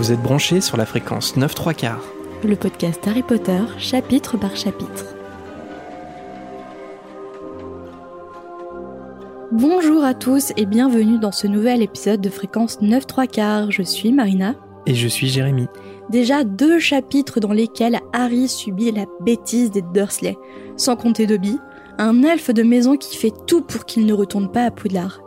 Vous êtes branchés sur la fréquence 9 3 quarts. Le podcast Harry Potter, chapitre par chapitre. Bonjour à tous et bienvenue dans ce nouvel épisode de fréquence 9 3 quarts. Je suis Marina. Et je suis Jérémy. Déjà deux chapitres dans lesquels Harry subit la bêtise des Dursley, sans compter Dobby, un elfe de maison qui fait tout pour qu'il ne retourne pas à Poudlard.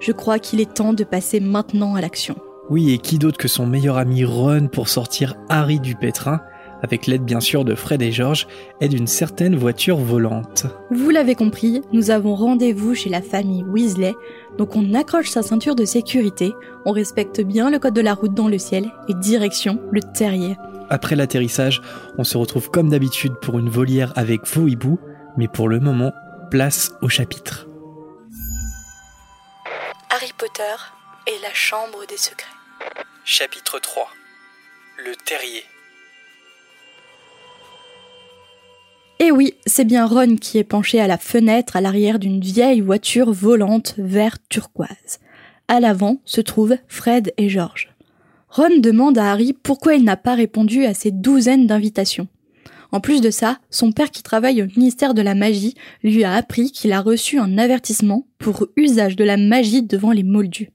Je crois qu'il est temps de passer maintenant à l'action. Oui, et qui d'autre que son meilleur ami Ron pour sortir Harry du pétrin, avec l'aide bien sûr de Fred et George, et d'une certaine voiture volante. Vous l'avez compris, nous avons rendez-vous chez la famille Weasley, donc on accroche sa ceinture de sécurité, on respecte bien le code de la route dans le ciel, et direction le terrier. Après l'atterrissage, on se retrouve comme d'habitude pour une volière avec vos hiboux, mais pour le moment, place au chapitre. Harry Potter et la Chambre des Secrets. Chapitre 3 Le terrier. Eh oui, c'est bien Ron qui est penché à la fenêtre à l'arrière d'une vieille voiture volante vert turquoise. À l'avant se trouvent Fred et George. Ron demande à Harry pourquoi il n'a pas répondu à ces douzaines d'invitations. En plus de ça, son père qui travaille au ministère de la magie lui a appris qu'il a reçu un avertissement pour usage de la magie devant les moldus.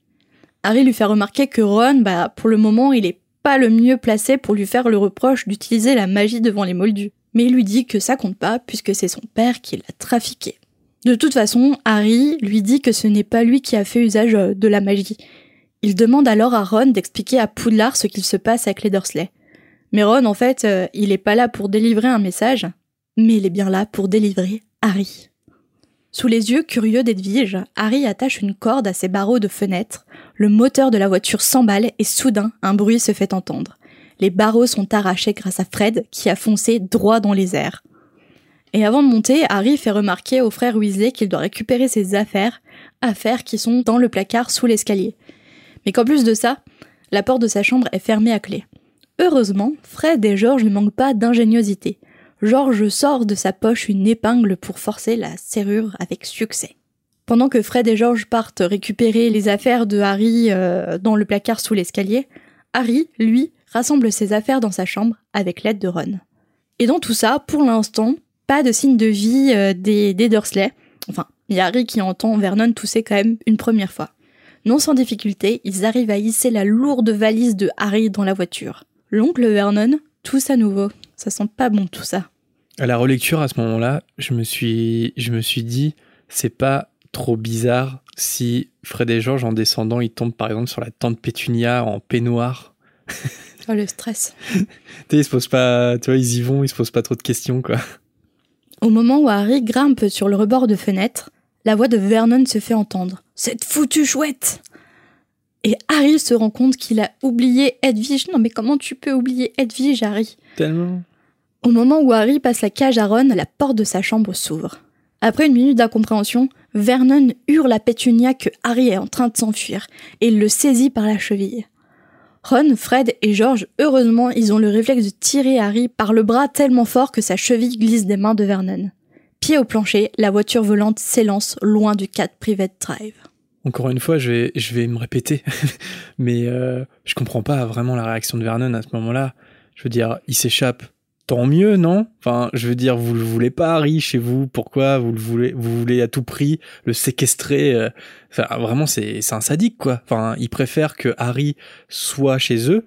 Harry lui fait remarquer que Ron, bah, pour le moment, il est pas le mieux placé pour lui faire le reproche d'utiliser la magie devant les moldus. Mais il lui dit que ça compte pas puisque c'est son père qui l'a trafiqué. De toute façon, Harry lui dit que ce n'est pas lui qui a fait usage euh, de la magie. Il demande alors à Ron d'expliquer à Poudlard ce qu'il se passe avec les. Mais Ron, en fait, euh, il est pas là pour délivrer un message, mais il est bien là pour délivrer Harry. Sous les yeux curieux d'Edwige, Harry attache une corde à ses barreaux de fenêtre, le moteur de la voiture s'emballe et soudain un bruit se fait entendre. Les barreaux sont arrachés grâce à Fred qui a foncé droit dans les airs. Et avant de monter, Harry fait remarquer au frère Weasley qu'il doit récupérer ses affaires, affaires qui sont dans le placard sous l'escalier. Mais qu'en plus de ça, la porte de sa chambre est fermée à clé. Heureusement, Fred et George ne manquent pas d'ingéniosité. George sort de sa poche une épingle pour forcer la serrure avec succès. Pendant que Fred et George partent récupérer les affaires de Harry euh, dans le placard sous l'escalier, Harry, lui, rassemble ses affaires dans sa chambre avec l'aide de Ron. Et dans tout ça, pour l'instant, pas de signe de vie euh, des, des Dursley. Enfin, il y a Harry qui entend Vernon tousser quand même une première fois. Non sans difficulté, ils arrivent à hisser la lourde valise de Harry dans la voiture. L'oncle Vernon tousse à nouveau. Ça sent pas bon tout ça. À la relecture à ce moment-là, je me suis, je me suis dit, c'est pas trop bizarre si Fred et George, en descendant, ils tombent par exemple sur la tante Pétunia en peignoir. Oh, le stress. tu sais, ils se posent pas, tu vois, ils y vont, ils se posent pas trop de questions, quoi. Au moment où Harry grimpe sur le rebord de fenêtre, la voix de Vernon se fait entendre. Cette foutue chouette Et Harry se rend compte qu'il a oublié Edwige. Non mais comment tu peux oublier Edwige, Harry? Tellement. Au moment où Harry passe la cage à Ron, la porte de sa chambre s'ouvre. Après une minute d'incompréhension, Vernon hurle à Pétunia que Harry est en train de s'enfuir et il le saisit par la cheville. Ron, Fred et George, heureusement, ils ont le réflexe de tirer Harry par le bras tellement fort que sa cheville glisse des mains de Vernon. Pied au plancher, la voiture volante s'élance loin du 4 Private Drive. Encore une fois, je vais, me répéter, mais euh, je comprends pas vraiment la réaction de Vernon à ce moment-là. Je veux dire, il s'échappe. Tant mieux, non? Enfin, je veux dire, vous le voulez pas, Harry, chez vous? Pourquoi? Vous le voulez Vous voulez à tout prix le séquestrer euh, Enfin, vraiment, c'est un sadique, quoi. Enfin, il préfère que Harry soit chez eux,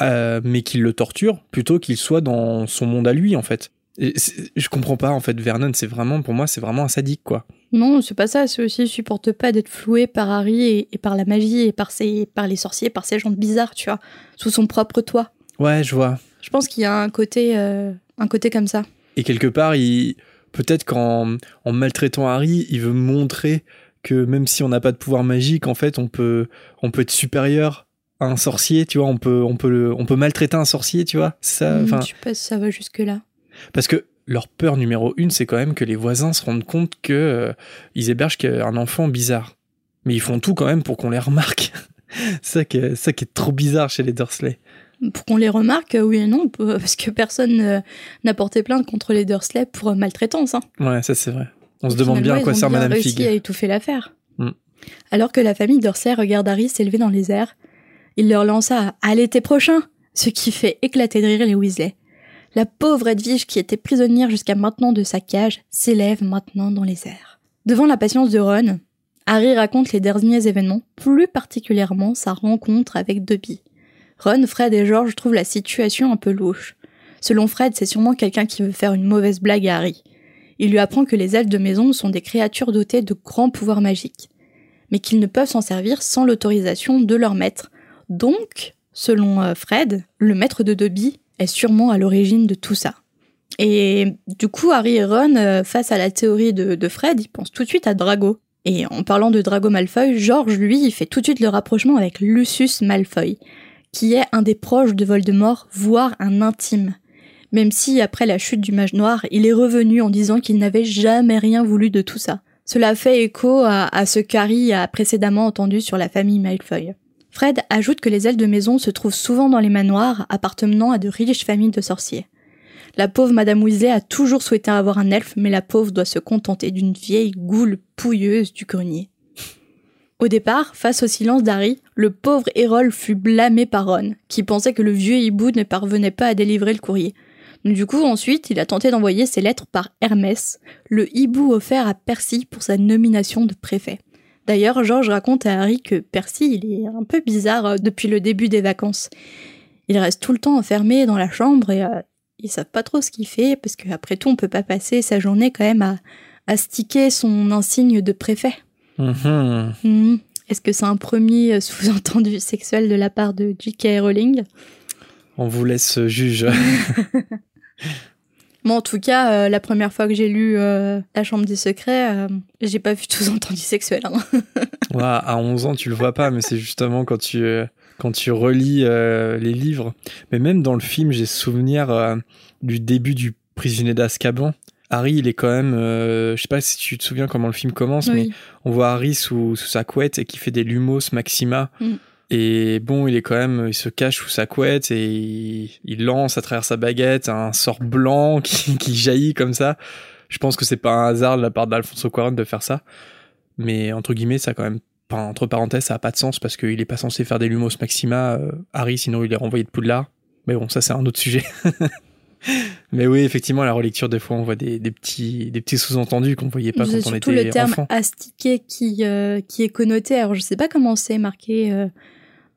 euh, mais qu'il le torture, plutôt qu'il soit dans son monde à lui, en fait. Et je comprends pas, en fait, Vernon, c'est vraiment, pour moi, c'est vraiment un sadique, quoi. Non, c'est pas ça, c'est aussi, il supporte pas d'être floué par Harry et, et par la magie et par, ses, par les sorciers, par ces gens bizarres, tu vois, sous son propre toit. Ouais, je vois. Je pense qu'il y a un côté, euh, un côté comme ça. Et quelque part, il peut-être qu'en en maltraitant Harry, il veut montrer que même si on n'a pas de pouvoir magique, en fait, on peut on peut être supérieur à un sorcier, tu vois, on peut on peut le, on peut maltraiter un sorcier, tu vois. Ça, Hmm, je sais pas si ça va jusque-là. parce que leur peur numéro une, c'est quand même que les voisins se rendent compte que euh, ils hébergent un enfant bizarre. Mais ils font tout quand même pour qu'on les remarque. C'est ça qui ça qui est trop bizarre chez les Dursley. Pour qu'on les remarque, euh, oui et non, p- parce que personne euh, n'a porté plainte contre les Dursley pour euh, maltraitance. Hein. Ouais, ça c'est vrai. On se demande bien à quoi ils ont sert bien Madame réussi Fig. à étouffer l'affaire. Hmm. Alors que la famille Dursley regarde Harry s'élever dans les airs, il leur lança à l'été prochain, ce qui fait éclater de rire les Weasley. La pauvre Edwige qui était prisonnière jusqu'à maintenant de sa cage s'élève maintenant dans les airs. Devant la patience de Ron, Harry raconte les derniers événements, plus particulièrement sa rencontre avec Dobby. Ron, Fred et George trouvent la situation un peu louche. Selon Fred, c'est sûrement quelqu'un qui veut faire une mauvaise blague à Harry. Il lui apprend que les elfes de maison sont des créatures dotées de grands pouvoirs magiques, mais qu'ils ne peuvent s'en servir sans l'autorisation de leur maître. Donc, selon euh, Fred, le maître de Dobby est sûrement à l'origine de tout ça. Et du coup, Harry et Ron, euh, face à la théorie de, Fred, ils pensent tout de suite à Drago. Et en parlant de Drago Malfoy, George, lui, il fait tout de suite le rapprochement avec Lucius Malfoy, qui est un des proches de Voldemort, voire un intime même si après la chute du mage noir, il est revenu en disant qu'il n'avait jamais rien voulu de tout ça. Cela fait écho à, ce qu'Harry a précédemment entendu sur la famille Malfoy. Fred ajoute que les ailes de maison se trouvent souvent dans les manoirs appartenant à de riches familles de sorciers. La pauvre Madame Weasley a toujours souhaité avoir un elfe, mais la pauvre doit se contenter d'une vieille goule pouilleuse du grenier. Au départ, face au silence d'Harry, le pauvre Errol fut blâmé par Ron, qui pensait que le vieux hibou ne parvenait pas à délivrer le courrier. Du coup, ensuite, il a tenté d'envoyer ses lettres par Hermès, le hibou offert à Percy pour sa nomination de préfet. D'ailleurs, George raconte à Harry que Percy, il est un peu bizarre euh, depuis le début des vacances. Il reste tout le temps enfermé dans la chambre et euh, ils savent pas trop ce qu'il fait parce qu'après tout, on peut pas passer sa journée quand même à, à sticker son insigne de préfet. Mhm. Mhm. Est-ce que c'est un premier euh, sous-entendu sexuel de la part de J.K. Rowling? On vous laisse juge. Moi, en tout cas, euh, la première fois que j'ai lu euh, La Chambre des Secrets, euh, j'ai pas vu tout entendu sexuel. Hein. Ouais, à 11 ans, tu le vois pas, mais c'est justement quand tu, euh, quand tu relis euh, les livres. Mais même dans le film, j'ai souvenir euh, du début du prisonnier d'Azkaban. Harry, il est quand même. euh, je sais pas si tu te souviens comment le film commence, mais on voit Harry sous, sous sa couette et qui fait des lumos maxima. Mm. Et bon, il est quand même, il se cache sous sa couette et il, il lance à travers sa baguette un sort blanc qui, qui jaillit comme ça. Je pense que c'est pas un hasard de la part d'Alfonso Cuarón de faire ça. Mais entre guillemets, ça a quand même, enfin, entre parenthèses, ça a pas de sens parce qu'il est pas censé faire des lumos maxima, euh, Harry, sinon il est renvoyé de Poudlard. Mais bon, ça c'est un autre sujet. Mais oui, effectivement, à la relecture, des fois, on voit des, des petits, des petits sous-entendus qu'on voyait pas quand on surtout était le terme enfant. astiqué qui, euh, qui est connoté. Alors, je sais pas comment c'est marqué euh,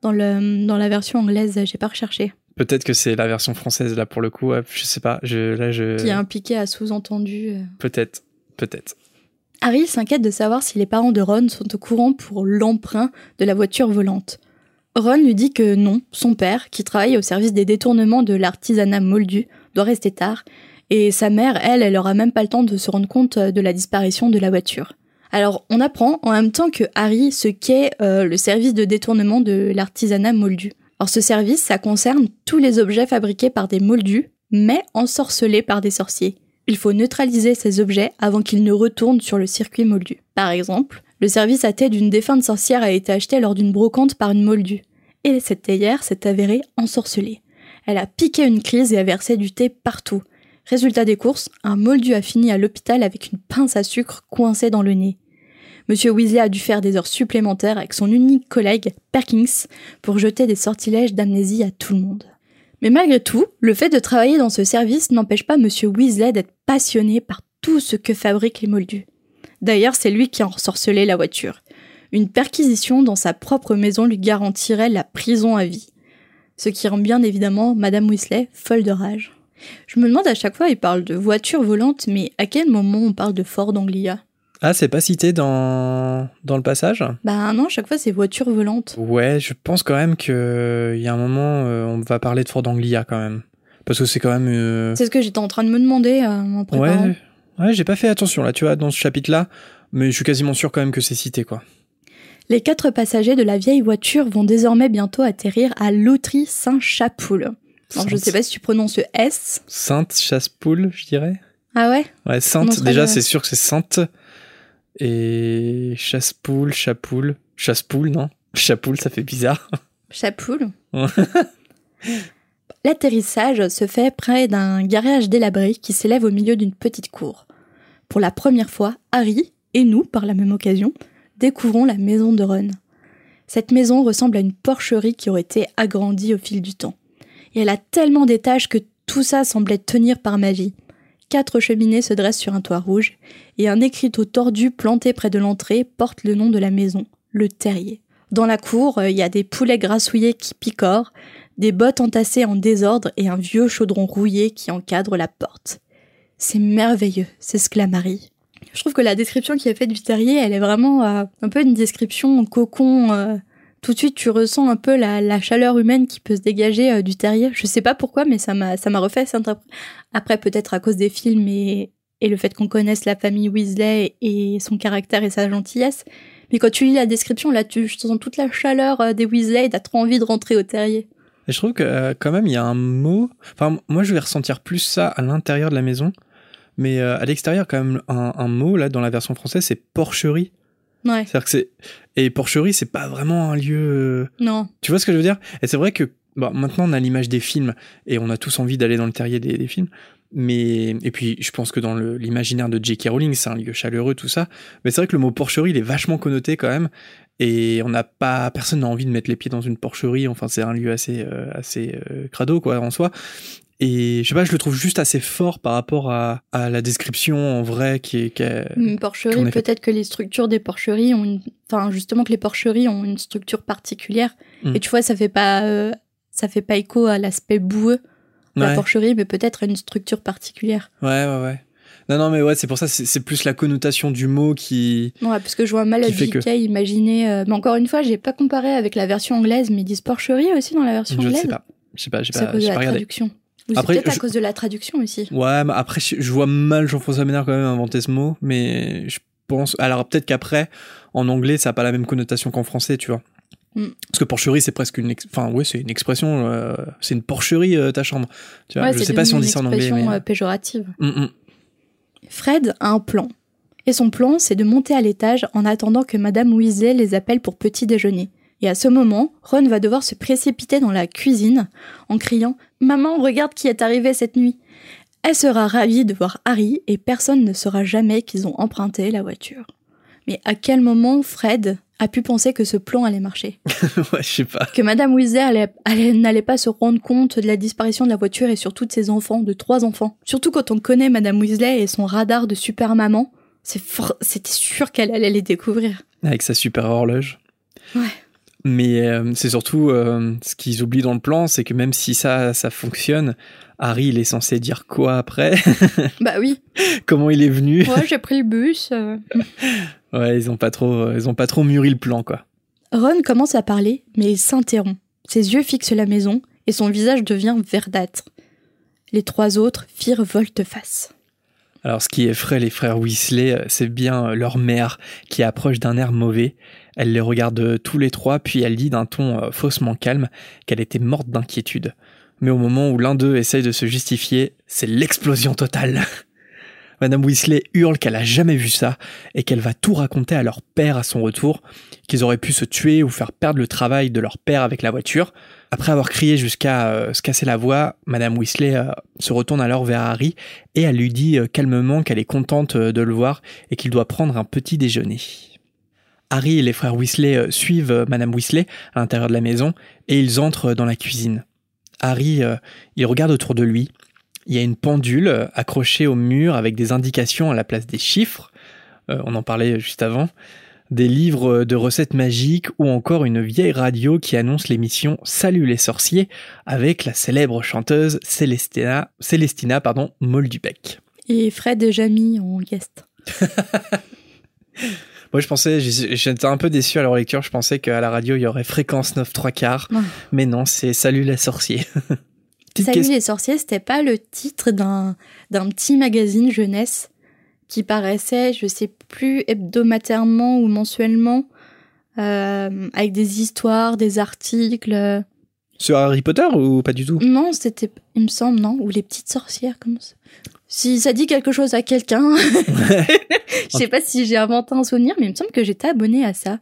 dans, le, dans la version anglaise, j'ai pas recherché. Peut-être que c'est la version française là pour le coup. Je sais pas. Je, là, je. Qui est impliqué à sous-entendu. euh. Peut-être, peut-être. Harry s'inquiète de savoir si les parents de Ron sont au courant pour l'emprunt de la voiture volante. Ron lui dit que non, son père, qui travaille au service des détournements de l'artisanat moldu, doit rester tard, et sa mère, elle, elle aura même pas le temps de se rendre compte euh, de la disparition de la voiture. Alors, on apprend en même temps que Harry ce qu'est euh, le service de détournement de l'artisanat moldu. Alors, ce service, ça concerne tous les objets fabriqués par des moldus, mais ensorcelés par des sorciers. Il faut neutraliser ces objets avant qu'ils ne retournent sur le circuit moldu. Par exemple, le service à thé d'une défunte sorcière a été acheté lors d'une brocante par une moldue. Et cette théière s'est avérée ensorcelée. Elle a piqué une crise et a versé du thé partout. Résultat des courses, un moldu a fini à l'hôpital avec une pince à sucre coincée dans le nez. Monsieur Weasley a dû faire des heures supplémentaires avec son unique collègue, Perkins, pour jeter des sortilèges d'amnésie à tout le monde. Mais malgré tout, le fait de travailler dans ce service n'empêche pas Monsieur Weasley d'être passionné par tout ce que fabriquent les moldus. D'ailleurs, c'est lui qui a ensorcelé la voiture. Une perquisition dans sa propre maison lui garantirait la prison à vie. Ce qui rend bien évidemment Madame Weasley folle de rage. Je me demande à chaque fois, il parle de voiture volante, mais à quel moment on parle de Ford Anglia? Ah, c'est pas cité dans, dans le passage? Bah non, à chaque fois c'est voiture volante. Ouais, je pense quand même que il y a un moment, euh, on va parler de Ford Anglia quand même. Parce que c'est quand même. euh, C'est ce que j'étais en train de me demander euh, en préparant. Ouais, ouais j'ai pas fait attention là, tu vois, dans ce chapitre-là. Mais je suis quasiment sûr quand même que c'est cité, quoi. Les quatre passagers de la vieille voiture vont désormais bientôt atterrir à Lautry-Saint-Chapoul. Alors je sais pas si tu prononces le S. Sainte Chassepoule, je dirais. Ah ouais? Ouais, Sainte, déjà, c'est sûr que c'est Sainte. Et Chassepoule, Chapoule. Chassepoule, non? Chapoule, ça fait bizarre. Chapoul? Ouais. L'atterrissage se fait près d'un garage délabré qui s'élève au milieu d'une petite cour. Pour la première fois, Harry, et nous, par la même occasion, découvrons la maison de Ron. Cette maison ressemble à une porcherie qui aurait été agrandie au fil du temps. Et elle a tellement d'étages que tout ça semblait tenir par magie. Quatre cheminées se dressent sur un toit rouge, et un écriteau tordu planté près de l'entrée porte le nom de la maison, le terrier. Dans la cour, il y a des poulets grassouillés qui picorent, des bottes entassées en désordre et un vieux chaudron rouillé qui encadre la porte. C'est merveilleux, s'exclame Marie. Je trouve que la description qui est faite du terrier, elle est vraiment euh, un peu une description cocon. euh, tout de suite, tu ressens un peu la, chaleur humaine qui peut se dégager euh, du terrier. Je sais pas pourquoi, mais ça m'a ça m'a refait cette Après, peut-être à cause des films et, et le fait qu'on connaisse la famille Weasley et son caractère et sa gentillesse. Mais quand tu lis la description, là, tu sens toute la chaleur des Weasley et t'as trop envie de rentrer au terrier. Je trouve que quand même il y a un mot. Enfin, moi je vais ressentir plus ça à l'intérieur de la maison, mais euh, à l'extérieur quand même un, un mot là dans la version française c'est porcherie. Ouais, C'est-à-dire que c'est et porcherie c'est pas vraiment un lieu. euh, non. Tu vois ce que je veux dire? Et c'est vrai que bon, maintenant on a l'image des films et on a tous envie d'aller dans le terrier des, des films. Mais et puis je pense que dans l'imaginaire de J.K. Rowling c'est un lieu chaleureux tout ça. Mais c'est vrai que le mot porcherie il est vachement connoté quand même et on n'a pas personne n'a envie de mettre les pieds dans une porcherie. Enfin c'est un lieu assez euh, assez euh, crado quoi en soi. Et je sais pas je le trouve juste assez fort par rapport à, à la description en vrai qui est qui est- Une porcherie, fait. peut-être que les structures des porcheries ont une... Enfin, justement que les porcheries ont une structure particulière. Mm. Et tu vois, ça fait pas... euh, Ça fait pas écho à l'aspect boueux de la porcherie, mais peut-être à une structure particulière. ouais ouais ouais. Non non mais ouais c'est pour ça c'est c'est plus la connotation du mot qui Ouais, parce que je vois mal fait JK que- imaginer... euh, Mais encore une fois, j'ai pas comparé avec la version anglaise, mais ils disent porcherie aussi dans la version je anglaise. sais pas. Je sais pas j'ai pas la pas regardé. traduction. C'est peut-être à je- cause de la traduction aussi. Ouais, mais après, je, vois mal Jean-François Ménard quand même inventer ce mot, mais je pense. Alors, peut-être qu'après, en anglais, ça n'a pas la même connotation qu'en français, tu vois. Mm. Parce que porcherie, c'est presque une. ex- Enfin, ouais, c'est une expression. euh, c'est une porcherie, euh, ta chambre. Tu vois, Ouais, je c'est sais pas si on dit ça en une anglais. expression Mais... euh, péjorative. Mm, mm. Fred a un plan. Et son plan, c'est de monter à l'étage en attendant que Madame Weasley les appelle pour petit déjeuner. Et à ce moment, Ron va devoir se précipiter dans la cuisine en criant Maman, regarde qui est arrivé cette nuit. Elle sera ravie de voir Harry et personne ne saura jamais qu'ils ont emprunté la voiture. Mais à quel moment Fred a pu penser que ce plan allait marcher? Ouais, je sais pas. Que Madame Weasley allait- allait- n'allait pas se rendre compte de la disparition de la voiture et surtout de ses enfants, de trois enfants. Surtout quand on connaît Madame Weasley et son radar de super maman, c'est for- c'était sûr qu'elle allait les découvrir. Avec sa super horloge. Ouais. Mais euh, c'est surtout euh, ce qu'ils oublient dans le plan, c'est que même si ça, ça fonctionne, Harry, il est censé dire quoi après? Bah oui, Comment il est venu? Ouais, j'ai pris le bus. euh. Ouais, ils ont pas trop, ils ont pas trop mûri le plan, quoi. Ron commence à parler, mais il s'interrompt. Ses yeux fixent la maison et son visage devient verdâtre. Les trois autres firent volte-face. Alors, ce qui effraie les frères Weasley, c'est bien leur mère qui approche d'un air mauvais. Elle les regarde euh, tous les trois, puis elle dit d'un ton euh, faussement calme qu'elle était morte d'inquiétude. Mais au moment où l'un d'eux essaye de se justifier, c'est l'explosion totale. Madame Weasley hurle qu'elle a jamais vu ça et qu'elle va tout raconter à leur père à son retour, qu'ils auraient pu se tuer ou faire perdre le travail de leur père avec la voiture. Après avoir crié jusqu'à euh, se casser la voix, Madame Weasley se retourne alors vers Harry et elle lui dit calmement qu'elle est contente de le voir et qu'il doit prendre un petit déjeuner. Harry et les frères Weasley euh, suivent euh, Madame Weasley à l'intérieur de la maison et ils entrent euh, dans la cuisine. Harry, il regarde autour de lui. Il y a une pendule accrochée au mur avec des indications à la place des chiffres. On en parlait juste avant. Des livres de recettes magiques ou encore une vieille radio qui annonce l'émission Salut les sorciers avec la célèbre chanteuse Célestina, Célestina pardon, Moldubec. Et Fred est Jamie en guest. Moi, je pensais, j'étais un peu déçu à leur lecture. Je pensais qu'à la radio, il y aurait fréquence 9 3 quarts. Mais non, c'est Salut les sorciers. Salut les sorciers, c'était pas le titre d'un d'un petit magazine jeunesse qui paraissait, je sais plus, hebdomadairement ou mensuellement, euh, avec des histoires, des articles. Sur Harry Potter ou pas du tout? Non, c'était, il me semble, non Ou les petites sorcières, comme ça. Si ça dit quelque chose à quelqu'un, je sais pas si j'ai inventé un souvenir, mais il me semble que j'étais abonnée à ça.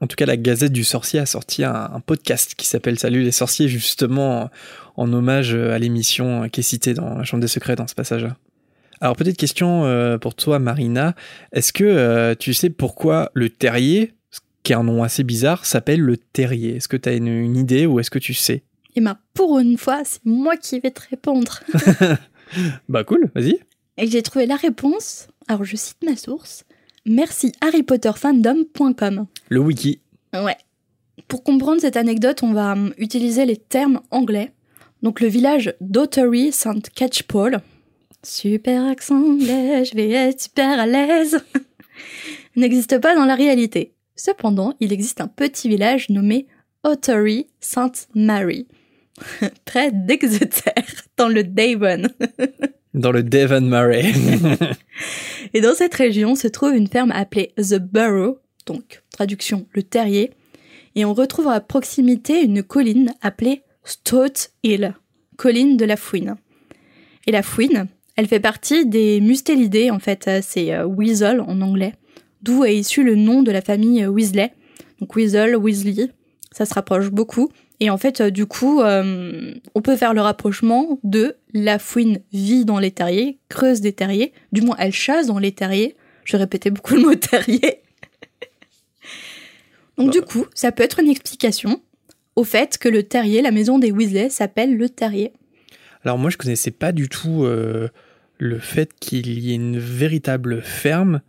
En tout cas, la Gazette du Sorcier a sorti un, un podcast qui s'appelle Salut les sorciers, justement en hommage à l'émission qui est citée dans La Chambre des Secrets dans ce passage-là. Alors, petite question euh, pour toi, Marina. Est-ce que euh, tu sais pourquoi le terrier, qui est un nom assez bizarre, s'appelle le terrier? Est-ce que tu as une, une idée ou est-ce que tu sais? Et ben pour une fois, c'est moi qui vais te répondre. bah cool, vas-y. Et j'ai trouvé la réponse. Alors je cite ma source. Merci harrypotterfandom.com. Le wiki. Ouais. Pour comprendre cette anecdote, on va hum, utiliser les termes anglais. Donc le village d'Ottery St. Catchpole. Super accent anglais, je vais être super à l'aise. N'existe pas dans la réalité. Cependant, il existe un petit village nommé Ottery St. Mary, près d'Exeter, dans le Devon. Dans le Devon Murray. Et dans cette région se trouve une ferme appelée The Burrow, donc traduction le terrier, et on retrouve à proximité une colline appelée Stout Hill, colline de la fouine. Et la fouine, elle fait partie des mustélidés, en fait, euh, c'est euh, weasel en anglais, d'où est issu le nom de la famille euh, Weasley. Donc weasel, Weasley, ça se rapproche beaucoup. Et en fait, euh, du coup, euh, on peut faire le rapprochement de la fouine vit dans les terriers, creuse des terriers, du moins elle chasse dans les terriers. Je répétais beaucoup le mot terrier. Donc du coup, ça peut être une explication au fait que le terrier, la maison des Weasley, s'appelle le terrier. Alors moi, je connaissais pas du tout euh, le fait qu'il y ait une véritable ferme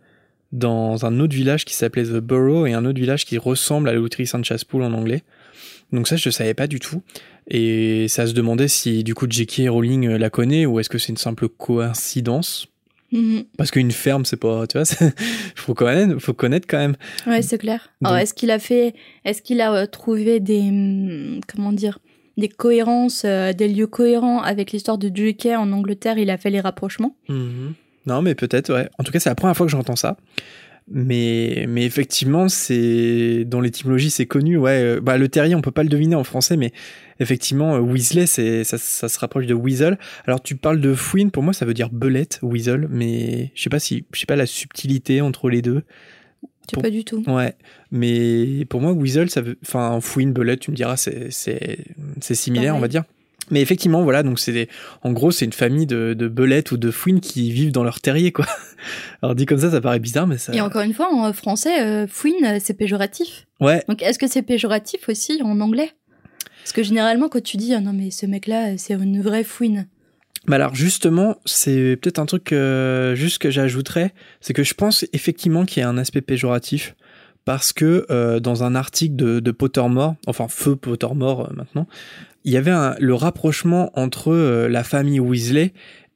dans un autre village qui s'appelait The Burrow et un autre village qui ressemble à l'outerie Saint-Chaspool en anglais. Donc ça, je ne savais pas du tout. Et ça se demandait si du coup J.K. Rowling euh, la connaît ou est-ce que c'est une simple coïncidence? Mhm. Parce qu'une ferme, c'est pas, tu vois, faut connaître, faut connaître quand même. Ouais, c'est clair. Donc- est-ce qu'il a fait, est-ce qu'il a euh, trouvé des, hum, comment dire, des cohérences, euh, des lieux cohérents avec l'histoire de J.K. en Angleterre? Il a fait les rapprochements. Non, mais peut-être, ouais. En tout cas, c'est la première fois que j'entends ça. Mais, mais effectivement, c'est dans l'étymologie, c'est connu. Ouais, Euh, bah, le terrier, on peut pas le deviner en français, mais effectivement, euh, Weasley, c'est ça, ça se rapproche de Weasel. Alors, tu parles de fouine, pour moi, ça veut dire belette, Weasel, mais je sais pas si, je sais pas la subtilité entre les deux. Je sais Bon. pas du tout. Ouais, mais pour moi, Weasel, ça veut, enfin, fouine, belette, tu me diras, c'est, c'est, c'est similaire, Pareil. on va dire. Mais effectivement, voilà, donc c'est des- en gros, c'est une famille de, de belettes ou de fouines qui vivent dans leur terrier, quoi. Alors dit comme ça, ça paraît bizarre, mais ça. Et encore une fois, en français, euh, fouine, c'est péjoratif. Ouais, Donc, est-ce que c'est péjoratif aussi en anglais? Parce que généralement, quand tu dis, ah non, mais ce mec-là, c'est une vraie fouine. mais alors justement, c'est peut-être un truc euh, juste que j'ajouterais, c'est que je pense effectivement qu'il y a un aspect péjoratif. Parce que euh, dans un article de, de Pottermore, enfin Feu Pottermore euh, maintenant, il y avait un- le rapprochement entre euh, la famille Weasley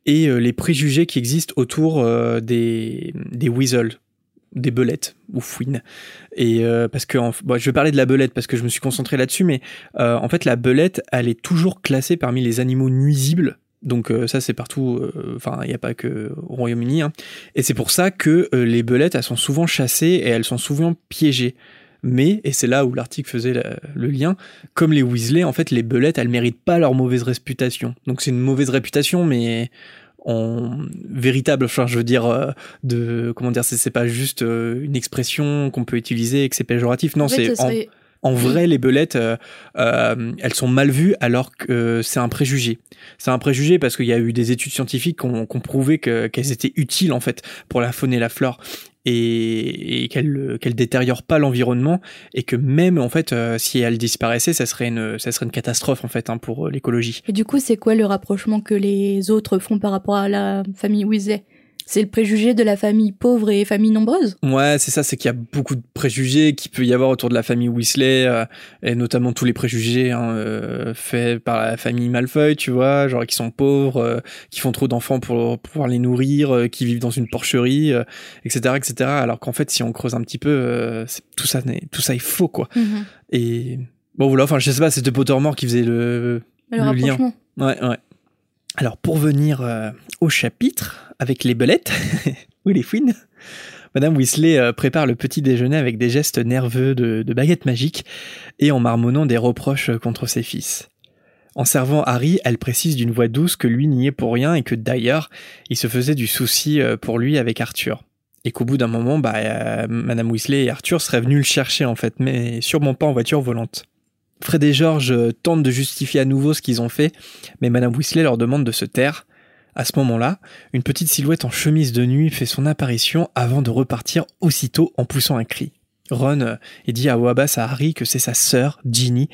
et euh, les préjugés qui existent autour euh, des, des Weasel, des belettes ou fouines. Et parce que je vais parler de la belette parce que je me suis concentré là-dessus, mais en fait la belette, elle est toujours classée parmi les animaux nuisibles. Donc ça c'est partout, enfin il n'y a pas que au Royaume-Uni. hein. Et c'est pour ça que les belettes, elles sont souvent chassées et elles sont souvent piégées. Mais, et c'est là où l'article faisait la- le lien, comme les Weasley, en fait, les belettes, elles méritent pas leur mauvaise réputation. Donc c'est une mauvaise réputation, mais en véritable, enfin, je veux dire, euh, de, comment dire, c'est pas juste euh, une expression qu'on peut utiliser et que c'est péjoratif. Non, En fait, c'est ce en, vrai, les belettes, euh, euh, elles sont mal vues alors que euh, c'est un préjugé. C'est un préjugé parce qu'il y a eu des études scientifiques qui ont, prouvé que- qu'elles étaient utiles en fait pour la faune et la flore et, et qu'elles euh, qu'elles détériorent pas l'environnement et que même en fait euh, si elles disparaissaient, ça serait une ça serait une catastrophe en fait hein, pour euh, l'écologie. Et du coup, c'est quoi le rapprochement que les autres font par rapport à la famille Weasley? C'est le préjugé de la famille pauvre et famille nombreuse Ouais, c'est ça, c'est qu'il y a beaucoup de préjugés qu'il peut y avoir autour de la famille Weasley, euh, et notamment tous les préjugés hein, euh, faits par la famille Malfoy, tu vois, genre qui sont pauvres, euh, qui font trop d'enfants pour, pour pouvoir les nourrir, qui vivent dans une porcherie, etc., etc. Alors qu'en fait, si on creuse un petit peu, c'est- tout ça, tout ça est faux, quoi. Et bon, voilà, enfin, je sais pas, c'était Pottermore qui faisait le, Le, Le lien. Ouais, ouais. Alors, pour venir euh, au chapitre, avec les belettes, ou les fouines, Madame Weasley euh, prépare le petit déjeuner avec des gestes nerveux de, baguette magique et en marmonnant des reproches contre ses fils. En servant Harry, elle précise d'une voix douce que lui n'y est pour rien et que d'ailleurs, il se faisait du souci euh, pour lui avec Arthur. Et qu'au bout d'un moment, bah, euh, Madame Weasley et Arthur seraient venus le chercher en fait, mais sûrement pas en voiture volante. Fred et George euh, tentent de justifier à nouveau ce qu'ils ont fait, mais Madame Weasley leur demande de se taire. À ce moment-là, une petite silhouette en chemise de nuit fait son apparition avant de repartir aussitôt en poussant un cri. Ron euh, il dit à Wabas à Harry que c'est sa sœur, Ginny,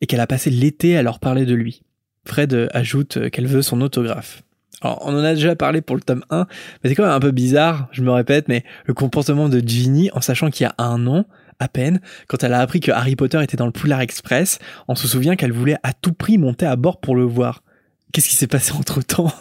et qu'elle a passé l'été à leur parler de lui. Fred euh, ajoute euh, qu'elle veut son autographe. Alors, on en a déjà parlé pour le tome 1, mais c'est quand même un peu bizarre, je me répète, mais le comportement de Ginny, en sachant qu'il y a un an, à peine, quand elle a appris que Harry Potter était dans le Poulard Express, on se souvient qu'elle voulait à tout prix monter à bord pour le voir. Qu'est-ce qui s'est passé entre temps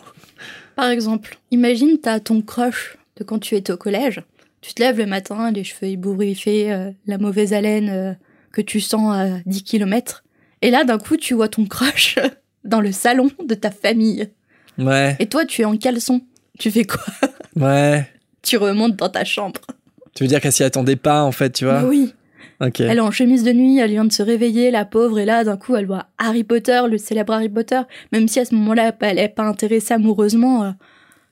Par exemple, imagine t'as ton crush de quand tu étais au collège. Tu te lèves le matin, les cheveux ébouriffés, euh, la mauvaise haleine euh, que tu sens à 10 km. Et là, d'un coup, tu vois ton crush dans le salon de ta famille. Ouais. Et toi, tu es en caleçon. Tu fais quoi? Ouais. Tu remontes dans ta chambre. Tu veux dire qu'elle s'y attendait pas, en fait, tu vois Oui. Ok. Elle est en chemise de nuit, elle vient de se réveiller, la pauvre, et là, d'un coup, elle voit Harry Potter, le célèbre Harry Potter, même si à ce moment-là, elle n'est pas intéressée amoureusement. euh,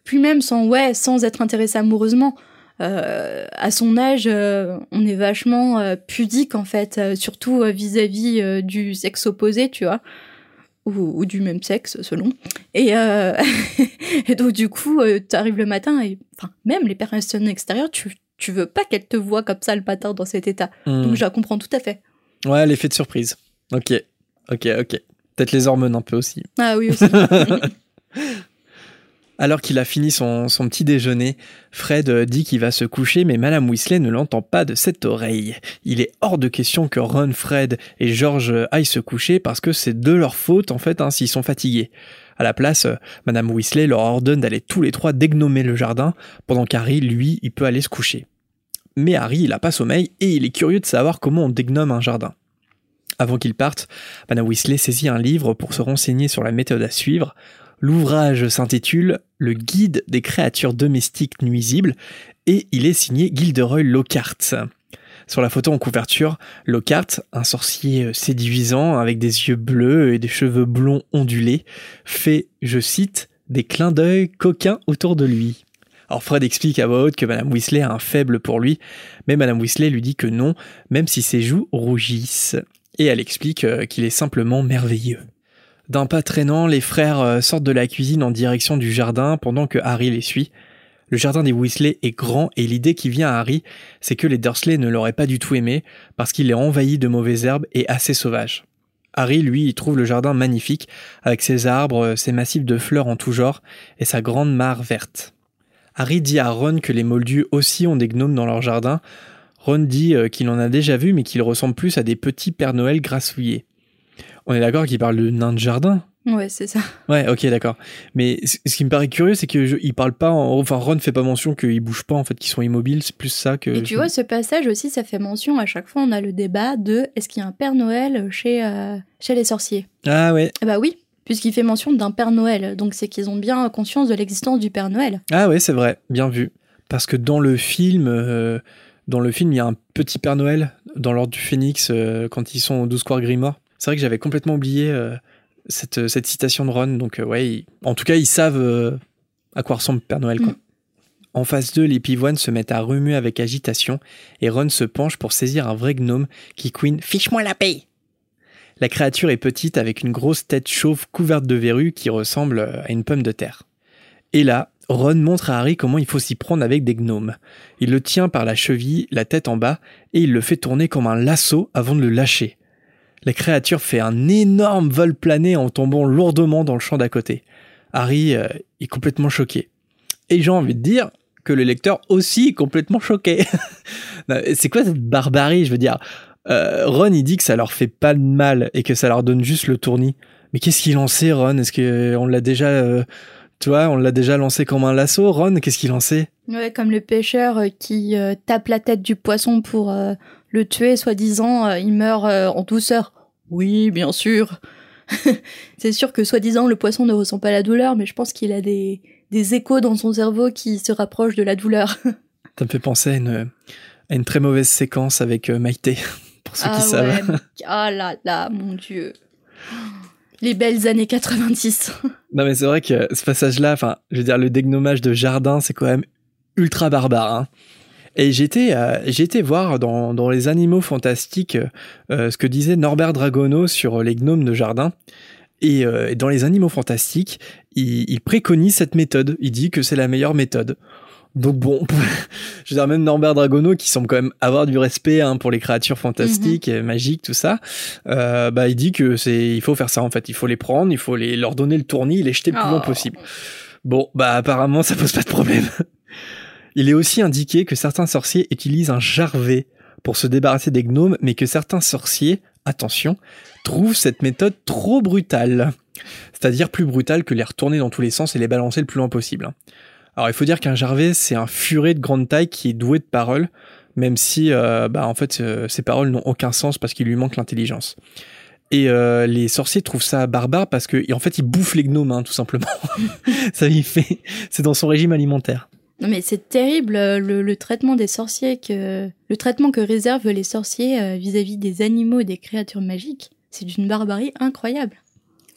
puis même sans, ouais, sans être intéressée amoureusement, euh, à son âge, euh, on est vachement euh, pudique, en fait, euh, surtout vis-à-vis du sexe opposé, tu vois. Ou, ou du même sexe, selon. Et, euh, et donc, du coup, euh, t'arrives le matin et, enfin, même les personnes extérieures, tu, tu veux pas qu'elles te voient comme ça le matin dans cet état. Hmm. Donc, je la comprends tout à fait. Ouais, l'effet de surprise. Ok. Ok, ok. Peut-être les hormones un peu aussi. Ah oui, aussi. Alors qu'il a fini son, son petit déjeuner, Fred euh, dit qu'il va se coucher, mais Madame Weasley ne l'entend pas de cette oreille. Il est hors de question que Ron, Fred et George euh, aillent se coucher parce que c'est de leur faute en fait hein, s'ils sont fatigués. À la place, euh, Madame Weasley leur ordonne d'aller tous les trois dégnomer le jardin, pendant qu'Harry, lui, il peut aller se coucher. Mais Harry, il a pas sommeil et il est curieux de savoir comment on dégnome un jardin. Avant qu'il parte, Madame Weasley saisit un livre pour se renseigner sur la méthode à suivre. L'ouvrage s'intitule Le guide des créatures domestiques nuisibles et il est signé Gilderoy Lockhart. Sur la photo en couverture, Lockhart, un sorcier euh, séduisant avec des yeux bleus et des cheveux blonds ondulés, fait, je cite, des clins d'œil coquins autour de lui. Alors Fred explique à voix que Madame Weasley a un faible pour lui, mais Madame Weasley lui dit que non, même si ses joues rougissent. Et elle explique euh, qu'il est simplement merveilleux. D'un pas traînant, les frères euh, sortent de la cuisine en direction du jardin pendant que Harry les suit. Le jardin des Weasley est grand et l'idée qui vient à Harry, c'est que les Dursley ne l'auraient pas du tout aimé parce qu'il est envahi de mauvaises herbes et assez sauvage. Harry, lui, trouve le jardin magnifique avec ses arbres, ses massifs de fleurs en tout genre et sa grande mare verte. Harry dit à Ron que les Moldus aussi ont des gnomes dans leur jardin. Ron dit euh, qu'il en a déjà vu mais qu'ils ressemblent plus à des petits Pères Noël grassouillés. On est d'accord qu'il parle de nains de jardin? Ouais, c'est ça. Ouais, ok, d'accord. Mais ce qui me paraît curieux, c'est que je, il parle pas, en- enfin Ron fait pas mention qu'ils bougent pas, en fait, qu'ils sont immobiles. C'est plus ça que. Et tu vois, ce passage aussi, ça fait mention, à chaque fois, on a le débat de est-ce qu'il y a un Père Noël chez, euh, chez les sorciers? Ah ouais, Eh bah oui, puisqu'il fait mention d'un Père Noël, donc c'est qu'ils ont bien conscience de l'existence du Père Noël. ah ouais, c'est vrai, bien vu. Parce que dans le film, euh, dans le film, il y a un petit Père Noël dans l'ordre du Phénix euh, quand ils sont au 12 Square Grimoire. C'est vrai que j'avais complètement oublié euh, cette, cette citation de Ron. Donc ouais, ils- en tout cas, ils savent à quoi ressemble Père Noël, quoi. Mm. En face d'eux, les pivoines se mettent à remuer avec agitation et Ron se penche pour saisir un vrai gnome qui queen Fiche-moi la paix La créature est petite avec une grosse tête chauve couverte de verrues qui ressemble euh, à une pomme de terre. Et là, Ron montre à Harry comment il faut s'y prendre avec des gnomes. Il le tient par la cheville, la tête en bas, et il le fait tourner comme un lasso avant de le lâcher. La créature fait un énorme vol plané en tombant lourdement dans le champ d'à côté. Harry euh, est complètement choqué. Et j'ai envie de dire que le lecteur aussi est complètement choqué. C'est quoi cette barbarie Je veux dire, euh, Ron il dit que ça leur fait pas de mal et que ça leur donne juste le tournis. Mais qu'est-ce qu'il en sait, Ron? Est-ce qu'on l'a déjà, euh, tu vois, on l'a déjà lancé comme un lasso, Ron? Qu'est-ce qu'il en sait? Ouais, comme le pêcheur euh, qui euh, tape la tête du poisson pour euh, le tuer, soi-disant, euh, il meurt euh, en douceur. Oui, bien sûr. c'est sûr que soi-disant le poisson ne ressent pas la douleur, mais je pense qu'il a des, des échos dans son cerveau qui se rapprochent de la douleur. Ça me fait penser à une, à une très mauvaise séquence avec euh, Maïté, pour ceux ah qui savent. ouais, ah là là, mon dieu. Les belles années 90. Non mais c'est vrai que ce passage-là, enfin, je veux dire, le dégnomage de jardin, c'est quand même ultra barbare. hein. Et j'étais, euh, été voir dans, dans les animaux fantastiques euh, ce que disait Norbert Dragono sur les gnomes de jardin. Et euh, dans les animaux fantastiques, il, il préconise cette méthode. Il dit que c'est la meilleure méthode. Donc bon, je veux dire, même Norbert Dragono, qui semble quand même avoir du respect hein, pour les créatures fantastiques, et magiques, tout ça, euh, bah il dit que c'est, il faut faire ça en fait. Il faut les prendre, il faut les leur donner le tournis, les jeter le plus loin Oh. possible. Bon, bah apparemment ça pose pas de problème. Il est aussi indiqué que certains sorciers utilisent un jarvet pour se débarrasser des gnomes, mais que certains sorciers, attention, trouvent cette méthode trop brutale. C'est-à-dire plus brutale que les retourner dans tous les sens et les balancer le plus loin possible. Alors il faut dire qu'un jarvet, c'est un furet de grande taille qui est doué de paroles, même si, euh, bah, en fait, euh, ces paroles n'ont aucun sens parce qu'il lui manque l'intelligence. Et euh, les sorciers trouvent ça barbare parce que, en fait, il bouffe les gnomes, hein, tout simplement. ça il fait, c'est dans son régime alimentaire. Non mais c'est terrible euh, le, traitement des sorciers que le traitement que réservent les sorciers euh, vis-à-vis des animaux et des créatures magiques. C'est d'une barbarie incroyable.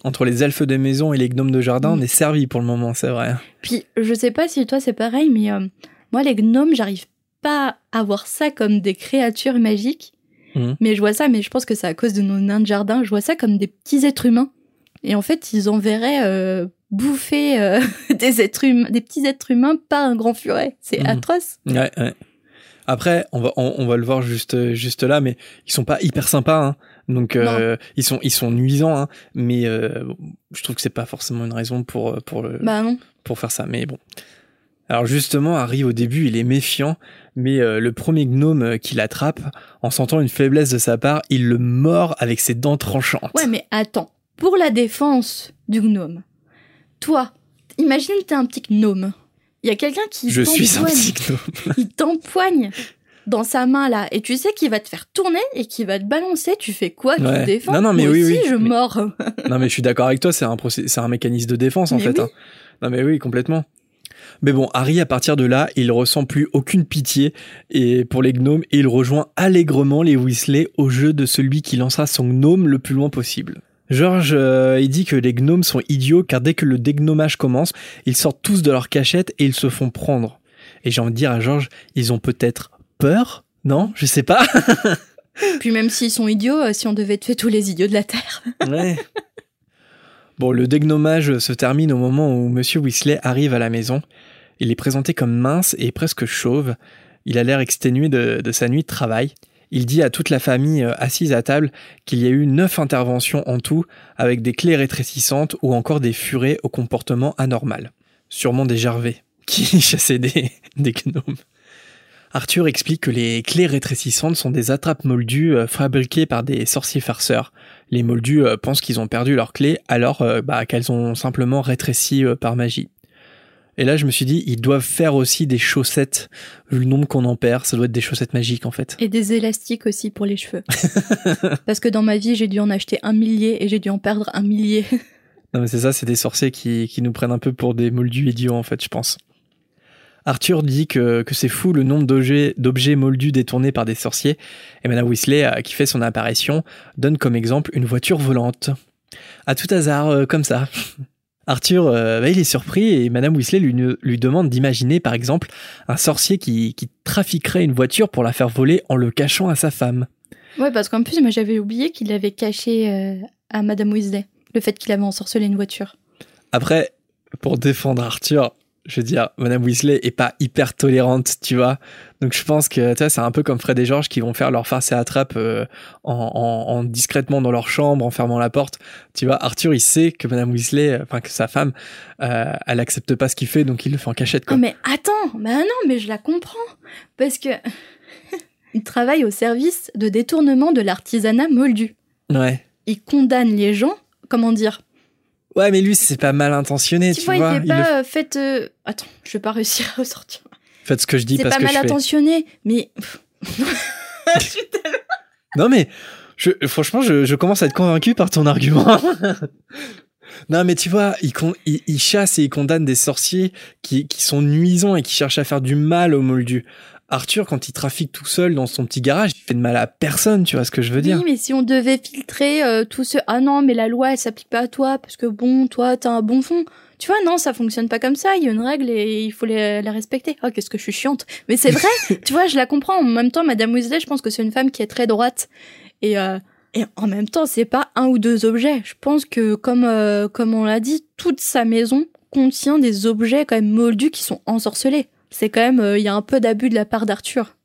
Entre les elfes de maison et les gnomes de jardin, Mm. on est servi pour le moment, c'est vrai. Puis je sais pas si toi c'est pareil, mais euh, moi les gnomes j'arrive pas à voir ça comme des créatures magiques. Mhm. Mais je vois ça, mais je pense que c'est à cause de nos nains de jardin. Je vois ça comme des petits êtres humains. Et en fait ils enverraient euh, bouffer euh, des êtres humains, des petits êtres humains par un grand furet. C'est Mhm. atroce. Ouais, ouais. Après, on va, on, on va le voir juste, juste là, mais ils sont pas hyper sympas, hein. Donc, euh, ils sont, ils sont nuisants, hein. Mais euh, je trouve que c'est pas forcément une raison pour, pour le, Bah non. pour faire ça. Mais bon. Alors justement, Harry au début, il est méfiant, mais euh, le premier gnome euh, qui l'attrape, en sentant une faiblesse de sa part, il le mord avec ses dents tranchantes. Ouais, mais attends. Pour la défense du gnome, toi, imagine t'es un petit gnome. Il y a quelqu'un qui je suis un petit gnome. Il t'empoigne dans sa main là, et tu sais qu'il va te faire tourner et qu'il va te balancer. Tu fais quoi? Tu Ouais. te défends? Non, non, mais Moi oui, aussi, oui, je mais- mords. Non mais je suis d'accord avec toi, c'est un c'est un mécanisme de défense en Mais fait. oui. hein. Non mais oui, complètement. Mais bon, Harry à partir de là, il ressent plus aucune pitié et pour les gnomes et il rejoint allègrement les Weasley au jeu de celui qui lancera son gnome le plus loin possible. George, euh, il dit que les gnomes sont idiots car dès que le dégnomage commence, ils sortent tous de leur cachette et ils se font prendre. Et j'ai envie de dire à George, ils ont peut-être peur Non, je sais pas. Puis même s'ils sont idiots, euh, si on devait tuer tous les idiots de la Terre. Ouais. Bon, le dégnomage se termine au moment où Monsieur Weasley arrive à la maison. Il est présenté comme mince et presque chauve. Il a l'air exténué de, de sa nuit de travail. Il dit à toute la famille euh, assise à table qu'il y a eu neuf interventions en tout, avec des clés rétrécissantes ou encore des furets au comportement anormal. Sûrement des gervais qui chassaient des, des gnomes. Arthur explique que les clés rétrécissantes sont des attrapes moldues euh, fabriquées par des sorciers farceurs les moldus euh, pensent qu'ils ont perdu leurs clés alors euh, bah, qu'elles ont simplement rétréci par magie. Et là, je me suis dit, ils doivent faire aussi des chaussettes. Vu le nombre qu'on en perd, ça doit être des chaussettes magiques en fait. Et des élastiques aussi pour les cheveux. Parce que dans ma vie, j'ai dû en acheter un millier et j'ai dû en perdre un millier. Non mais c'est ça, c'est des sorciers qui, qui nous prennent un peu pour des moldus idiots en fait, je pense. Arthur dit que, que c'est fou le nombre d'objets, d'objets moldus détournés par des sorciers, et Madame Weasley, euh, qui fait son apparition, donne comme exemple une voiture volante. À tout hasard, euh, comme ça. Arthur, euh, bah, il est surpris et Madame Weasley lui, lui demande d'imaginer par exemple un sorcier qui, qui trafiquerait une voiture pour la faire voler en le cachant à sa femme. Ouais, parce qu'en plus, moi j'avais oublié qu'il avait caché euh, à Madame Weasley le fait qu'il avait ensorcelé une voiture. Après, pour défendre Arthur, je veux dire, Madame Weasley est pas hyper tolérante, tu vois. Donc je pense que tu c'est un peu comme Fred et George qui vont faire leur farce et attrape euh, en, en- en discrètement dans leur chambre, en fermant la porte. Tu vois, Arthur, il sait que Madame Weasley, euh, enfin que sa femme, euh, elle accepte pas ce qu'il fait, donc il le fait en cachette. Oh, mais attends, bah non, mais je la comprends. Parce que. il travaille au service de détournement de l'artisanat moldu. Ouais. Il condamne les gens, comment dire Ouais, mais lui, c'est pas mal intentionné, tu, Tu vois, vois. il fait il le pas euh, fait. euh, Attends, je vais pas réussir à ressortir. Faites ce que je dis C'est parce pas que mal je fais. intentionné, mais. Je suis tellement- Non mais je, franchement, je, je commence à être convaincu par ton argument. non mais tu vois, il, con, il, il chasse et il condamne des sorciers qui, qui sont nuisants et qui cherchent à faire du mal aux moldus. Arthur, quand il trafique tout seul dans son petit garage, il fait de mal à personne, tu vois ce que je veux dire Oui, mais si on devait filtrer euh, tout ce ah non, mais la loi elle s'applique pas à toi parce que bon, toi t'as un bon fond. Tu vois, non, ça fonctionne pas comme ça. Il y a une règle et il faut les- la respecter. Oh, qu'est-ce que je suis chiante. Mais c'est vrai. tu vois, je la comprends. En même temps, Madame Weasley, je pense que c'est une femme qui est très droite et euh, et en même temps, c'est pas un ou deux objets. Je pense que comme euh, comme on l'a dit, toute sa maison contient des objets quand même moldus qui sont ensorcelés. C'est quand même, euh, il y a un peu d'abus de la part d'Arthur.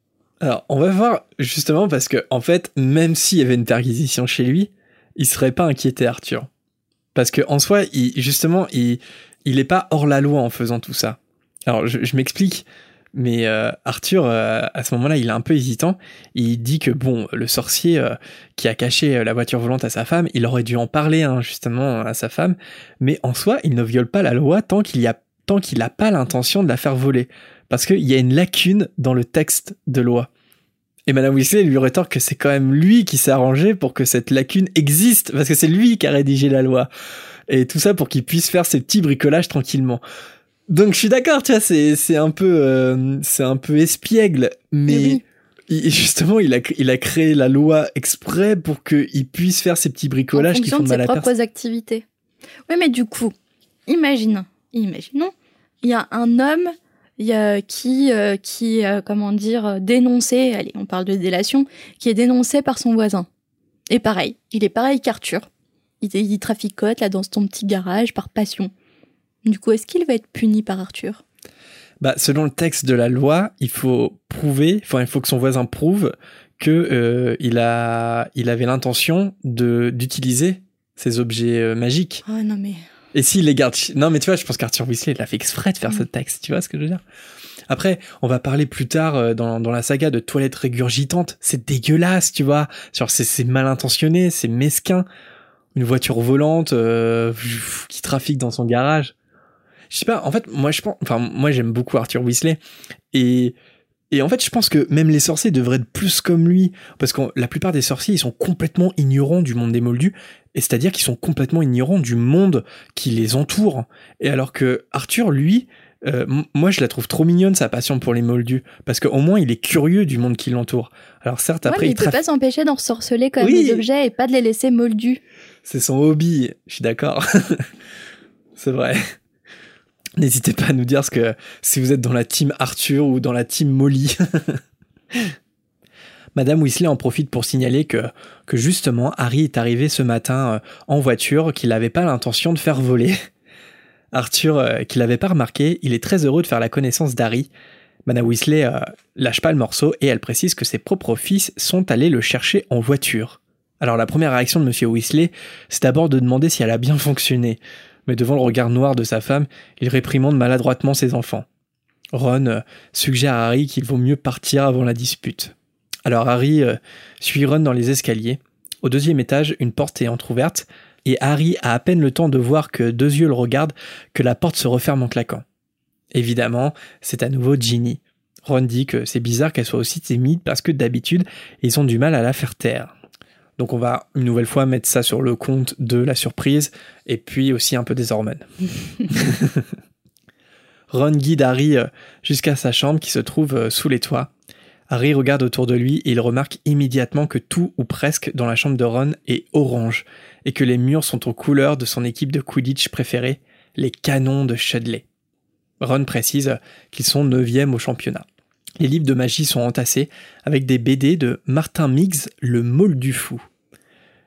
Alors, on va voir justement parce que, en fait, même s'il y avait une perquisition chez lui, il serait pas inquiété, Arthur. Parce que en soi, il, justement, il, il est pas hors la loi en faisant tout ça. Alors, je, m'explique. Mais euh, Arthur, euh, à ce moment-là, il est un peu hésitant. Il dit que bon, le sorcier qui a caché la voiture volante à sa femme, il aurait dû en parler hein, justement à sa femme. Mais en soi, il ne viole pas la loi tant qu'il n'a pas l'intention de la faire voler, parce qu'il y a une lacune dans le texte de loi. Et Madame Weasley lui rétorque que c'est quand même lui qui s'est arrangé pour que cette lacune existe, parce que c'est lui qui a rédigé la loi. Et tout ça pour qu'il puisse faire ses petits bricolages tranquillement. Donc je suis d'accord, tu vois, c'est un peu euh, c'est un peu espiègle, mais justement il a il a créé la loi exprès pour qu'il puisse faire ces petits bricolages qui font de, mal à ses propres activités. Oui, mais du coup, imagine, imaginons, il y a un homme qui euh, qui euh, comment dire dénoncé, allez, on parle de délation, qui est dénoncé par son voisin. Et pareil, il est pareil qu'Arthur. Il, il traficote là dans son petit garage par passion. Du coup, est-ce qu'il va être puni par Arthur? Bah, selon le texte de la loi, il faut prouver, enfin, il faut que son voisin prouve que euh, il a, il avait l'intention de d'utiliser ces objets euh, magiques. Oh non mais. Et s'il les garde, non mais tu vois, je pense qu'Arthur Weasley il a fait exprès de faire mm. ce texte, tu vois ce que je veux dire? Après, on va parler plus tard euh, dans, dans la saga de toilettes régurgitantes. C'est dégueulasse, tu vois. Genre c'est mal intentionné, c'est mesquin. Une voiture volante qui trafique dans son garage je sais pas, en fait, moi, je pense, enfin, moi, j'aime beaucoup Arthur Weasley. Et, et en fait, je pense que même les sorciers devraient être plus comme lui. Parce que la plupart des sorciers, ils sont complètement ignorants du monde des moldus. Et c'est-à-dire qu'ils sont complètement ignorants du monde qui les entoure. Et alors que Arthur, lui, euh, moi, je la trouve trop mignonne sa passion pour les moldus, parce qu'au moins il est curieux du monde qui l'entoure. Alors certes, après, il, il peut pas s'empêcher d'en sorceler comme des objets et pas de les laisser moldus. C'est son hobby. Je suis d'accord. c'est vrai. N'hésitez pas à nous dire ce que si vous êtes dans la team Arthur ou dans la team Molly. Madame Weasley en profite pour signaler que, justement Harry est arrivé ce matin euh, en voiture qu'il n'avait pas l'intention de faire voler. Arthur, euh, qui l'avait pas remarqué, il est très heureux de faire la connaissance d'Harry. Madame Weasley euh, lâche pas le morceau et elle précise que ses propres fils sont allés le chercher en voiture. Alors la première réaction de Monsieur Weasley, c'est d'abord de demander si elle a bien fonctionné mais devant le regard noir de sa femme, il réprimande maladroitement ses enfants. Ron suggère à Harry qu'il vaut mieux partir avant la dispute. Alors Harry euh, suit Ron dans les escaliers. Au deuxième étage, une porte est entr'ouverte, et Harry a à peine le temps de voir que deux yeux le regardent que la porte se referme en claquant. Évidemment, c'est à nouveau Ginny. Ron dit que c'est bizarre qu'elle soit aussi timide parce que d'habitude, ils ont du mal à la faire taire. Donc on va une nouvelle fois mettre ça sur le compte de la surprise et puis aussi un peu des hormones. Ron guide Harry euh, jusqu'à sa chambre qui se trouve euh, sous les toits. Harry regarde autour de lui et il remarque immédiatement que tout ou presque dans la chambre de Ron est orange et que les murs sont aux couleurs de son équipe de Quidditch préférée, les canons de Shudley. Ron précise qu'ils sont neuvième au championnat. Les livres de magie sont entassés avec des BD de Martin Miggs, le du fou.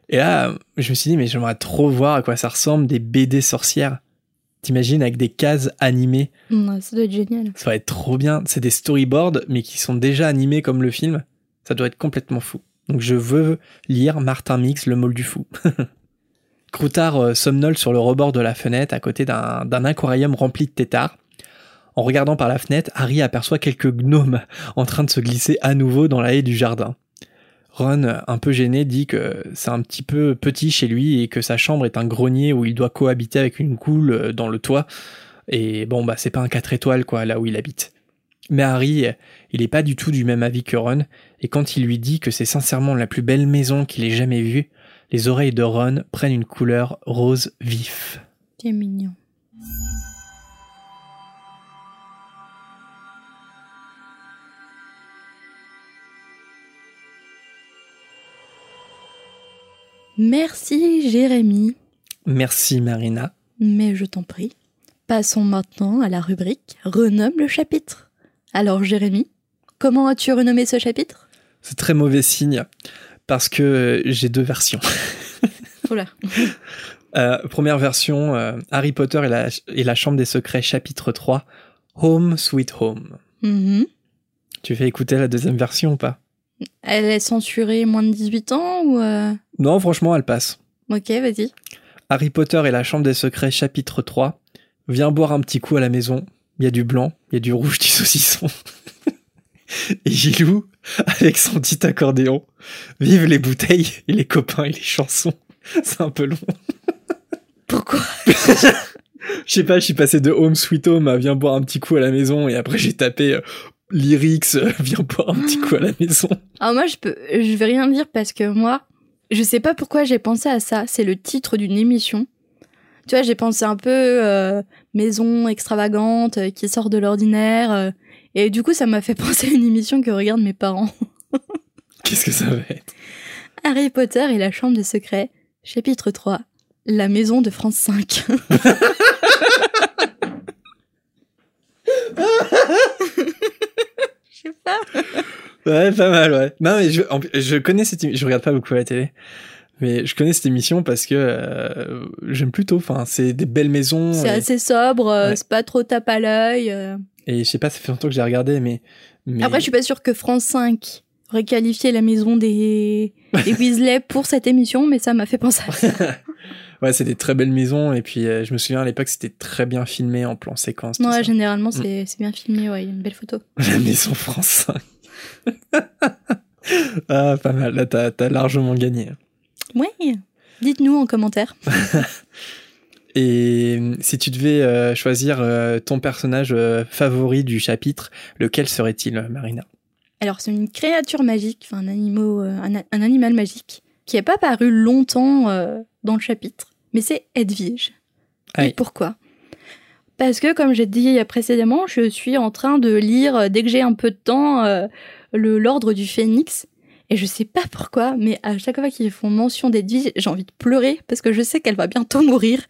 Et là, je me suis dit, mais j'aimerais trop voir à quoi ça ressemble des BD sorcières. T'imagines avec des cases animées Ça doit être génial. Ça va être trop bien. C'est des storyboards, mais qui sont déjà animés comme le film. Ça doit être complètement fou. Donc je veux lire Martin Mix, le Môle du Fou. Croutard euh, somnole sur le rebord de la fenêtre à côté d'un aquarium rempli de têtards. En regardant par la fenêtre, Harry aperçoit quelques gnomes en train de se glisser à nouveau dans la haie du jardin. Ron, un peu gêné, dit que c'est un petit peu petit chez lui et que sa chambre est un grenier où il doit cohabiter avec une coule euh, dans le toit. Et bon, bah c'est pas un 4 étoiles quoi, là où il habite. Mais Harry, il est pas du tout du même avis que Ron, et quand il lui dit que c'est sincèrement la plus belle maison qu'il ait jamais vue, les oreilles de Ron prennent une couleur rose vif. C'est mignon. Merci Jérémy. Merci Marina. Mais je t'en prie. Passons maintenant à la rubrique Renomme le chapitre. Alors Jérémy, comment as-tu renommé ce chapitre? C'est très mauvais signe parce que j'ai deux versions. Voilà. Euh, première version, euh, Harry Potter et la, et la Chambre des Secrets chapitre 3, Home Sweet Home. Mhm. Tu fais écouter la deuxième version ou pas? Elle est censurée moins de 18 ans ou... euh, Non, franchement, elle passe. Ok, vas-y. Harry Potter et la Chambre des Secrets, chapitre 3. Viens boire un petit coup à la maison. Il y a du blanc, il y a du rouge, du saucisson. et Gilou, avec son petit accordéon. Vive les bouteilles et les copains et les chansons. C'est un peu long. Pourquoi? Je sais pas, je suis passé de Home Sweet Home à Viens boire un petit coup à la maison et après j'ai tapé euh, lyrics euh, Viens boire un petit coup à la maison. Alors moi, je peux, je vais rien dire parce que moi, je sais pas pourquoi j'ai pensé à ça. C'est le titre d'une émission. Tu vois, j'ai pensé un peu euh, maison extravagante euh, qui sort de l'ordinaire. euh, et du coup, ça m'a fait penser à une émission que regardent mes parents. Qu'est-ce que ça va être? Harry Potter et la Chambre des Secrets, chapitre 3. La maison de France 5. Sais pas. Ouais, pas mal, ouais. Non, mais je, je connais cette émission. Je regarde pas beaucoup la télé. Mais je connais cette émission parce que euh, j'aime plutôt. Enfin, c'est des belles maisons. C'est et, assez sobre, euh, Ouais. c'est pas trop tape à l'œil. euh. et je sais pas, ça fait longtemps que j'ai regardé, mais. mais... Après, je suis pas sûre que France 5 aurait qualifié la maison des, des Weasley pour cette émission, mais ça m'a fait penser à ça. Ouais, c'est des très belles maisons. Et puis, euh, je me souviens à l'époque, c'était très bien filmé en plan séquence. Ouais, généralement, c'est c'est bien filmé, ouais, il y a une belle photo. La maison France 5. ah, pas mal. Là, t'as largement gagné. Ouais. Dites-nous en commentaire. Et euh, si tu devais euh, choisir euh, ton personnage euh, favori du chapitre, lequel serait-il, Marina? Alors, c'est une créature magique, enfin, un, animal, un, un animal magique, qui n'est pas paru longtemps dans le chapitre, mais c'est Edwige. Et pourquoi? Parce que, comme j'ai dit précédemment, je suis en train de lire, euh, dès que j'ai un peu de temps, euh, le L'Ordre du Phénix. Et je sais pas pourquoi, mais à chaque fois qu'ils font mention d'Edwige, j'ai envie de pleurer parce que je sais qu'elle va bientôt mourir.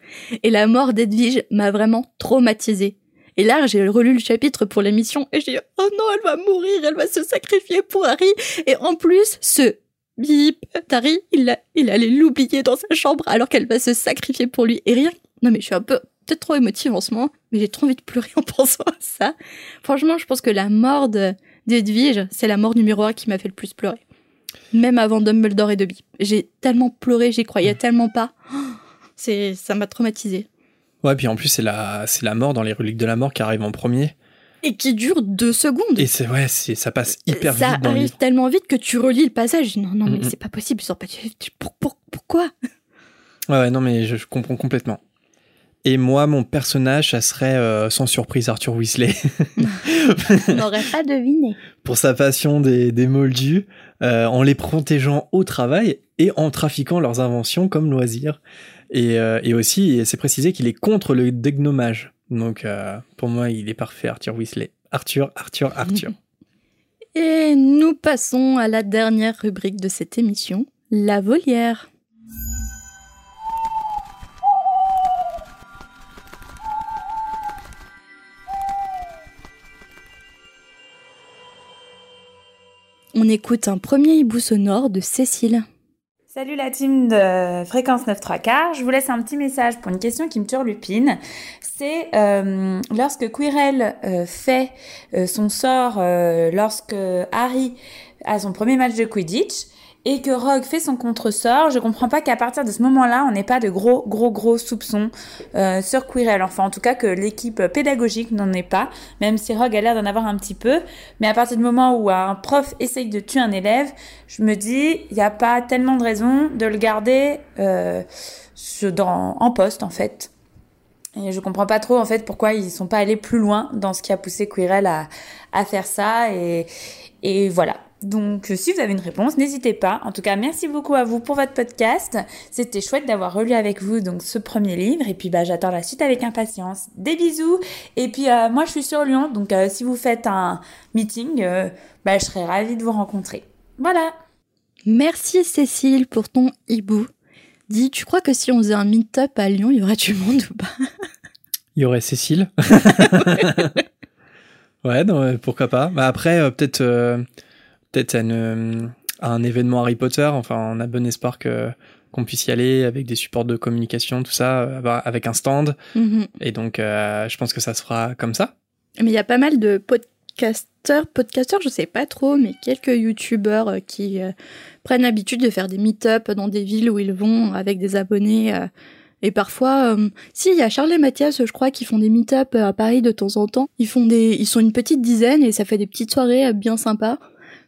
Et la mort d'Edwige m'a vraiment traumatisée. Et là, j'ai relu le chapitre pour l'émission et j'ai dit, oh non, elle va mourir, elle va se sacrifier pour Harry. Et en plus, ce bip d'Harry, il, a- il allait l'oublier dans sa chambre alors qu'elle va se sacrifier pour lui. Et rien. Non, mais je suis un peu, peut-être trop émotive en ce moment, mais j'ai trop envie de pleurer en pensant à ça. Franchement, je pense que la mort de- d'Edwige, c'est la mort numéro un qui m'a fait le plus pleurer. Même avant Dumbledore et Dobby. J'ai tellement pleuré, j'y croyais tellement pas. Oh, C'est, ça m'a traumatisée. Ouais, puis en plus, c'est la, c'est la mort dans les reliques de la mort qui arrive en premier. Et qui dure deux secondes. Et c'est, ouais, c'est, ça passe hyper ça vite le arrive livre. tellement vite que tu relis le passage. Non, non, mais c'est pas possible. Pas pour- pour- pourquoi? Ouais, ouais, non, mais je, je comprends complètement. Et moi, mon personnage, ça serait, euh, sans surprise, Arthur Weasley. On n'aurait pas deviné. pour sa passion des, des moldus, euh, en les protégeant au travail et en trafiquant leurs inventions comme loisirs. Et, euh, et aussi, c'est précisé qu'il est contre le dégnomage. Donc, euh, pour moi, il est parfait, Arthur Weasley. Arthur, Arthur, Arthur. Et nous passons à la dernière rubrique de cette émission, la volière. On écoute un premier hibou sonore de Cécile. Salut la team de Fréquence 9 3 quarts. Je vous laisse un petit message pour une question qui me turlupine. C'est euh, lorsque Quirrell euh, fait euh, son sort euh, lorsque Harry a son premier match de Quidditch et que Rogue fait son contre-sort, je comprends pas qu'à partir de ce moment-là, on n'ait pas de gros, gros, gros soupçons euh, sur Quirrell. Enfin, en tout cas, que l'équipe pédagogique n'en ait pas, même si Rogue a l'air d'en avoir un petit peu. Mais à partir du moment où un prof essaye de tuer un élève, je me dis, il n'y a pas tellement de raison de le garder euh, dans, en poste, en fait. Et je comprends pas trop, en fait, pourquoi ils sont pas allés plus loin dans ce qui a poussé Quirrell à, à faire ça. Et, et voilà. Donc, si vous avez une réponse, n'hésitez pas. En tout cas, merci beaucoup à vous pour votre podcast. C'était chouette d'avoir relu avec vous donc ce premier livre. Et puis, bah, j'attends la suite avec impatience. Des bisous. Et puis, euh, moi, je suis sur Lyon. Donc, euh, si vous faites un meeting, euh, bah, je serais ravie de vous rencontrer. Voilà. Merci Cécile pour ton hibou. Dis, tu crois que si on faisait un meet-up à Lyon, il y aurait du monde ou pas? Il y aurait Cécile. ouais, non, pourquoi pas. Bah après, euh, peut-être, euh, peut-être à, une- à un événement Harry Potter. Enfin, on a bon espoir que qu'on puisse y aller avec des supports de communication, tout ça, euh, bah, avec un stand. Mhm. Et donc, euh, je pense que ça se fera comme ça. Mais il y a pas mal de podcasteurs, podcasteurs, je sais pas trop, mais quelques youtubeurs euh, qui euh, prennent l'habitude de faire des meet-up dans des villes où ils vont avec des abonnés. euh, et parfois, si, il y a Charles et Mathias, je crois, qui font des meet-up à Paris de temps en temps. Ils font des, ils sont une petite dizaine et ça fait des petites soirées bien sympas.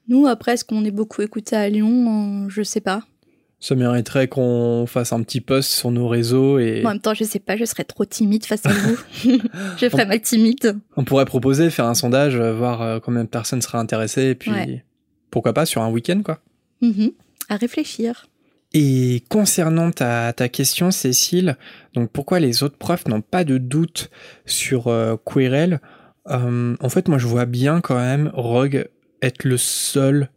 Nous, après, est-ce qu'on est beaucoup écoutés à Lyon? Je sais pas. Ça mériterait qu'on fasse un petit post sur nos réseaux et En même temps, je sais pas, je serais trop timide face à vous. je ferais ma timide. on pourrait proposer, faire un sondage, euh, voir euh, combien de personnes seraient intéressées et puis Ouais. pourquoi pas sur un week-end quoi. Mhm. À réfléchir. Et concernant ta, ta question, Cécile, donc pourquoi les autres profs n'ont pas de doute sur euh, Euh, En fait, moi, je vois bien quand même Rogue être le seul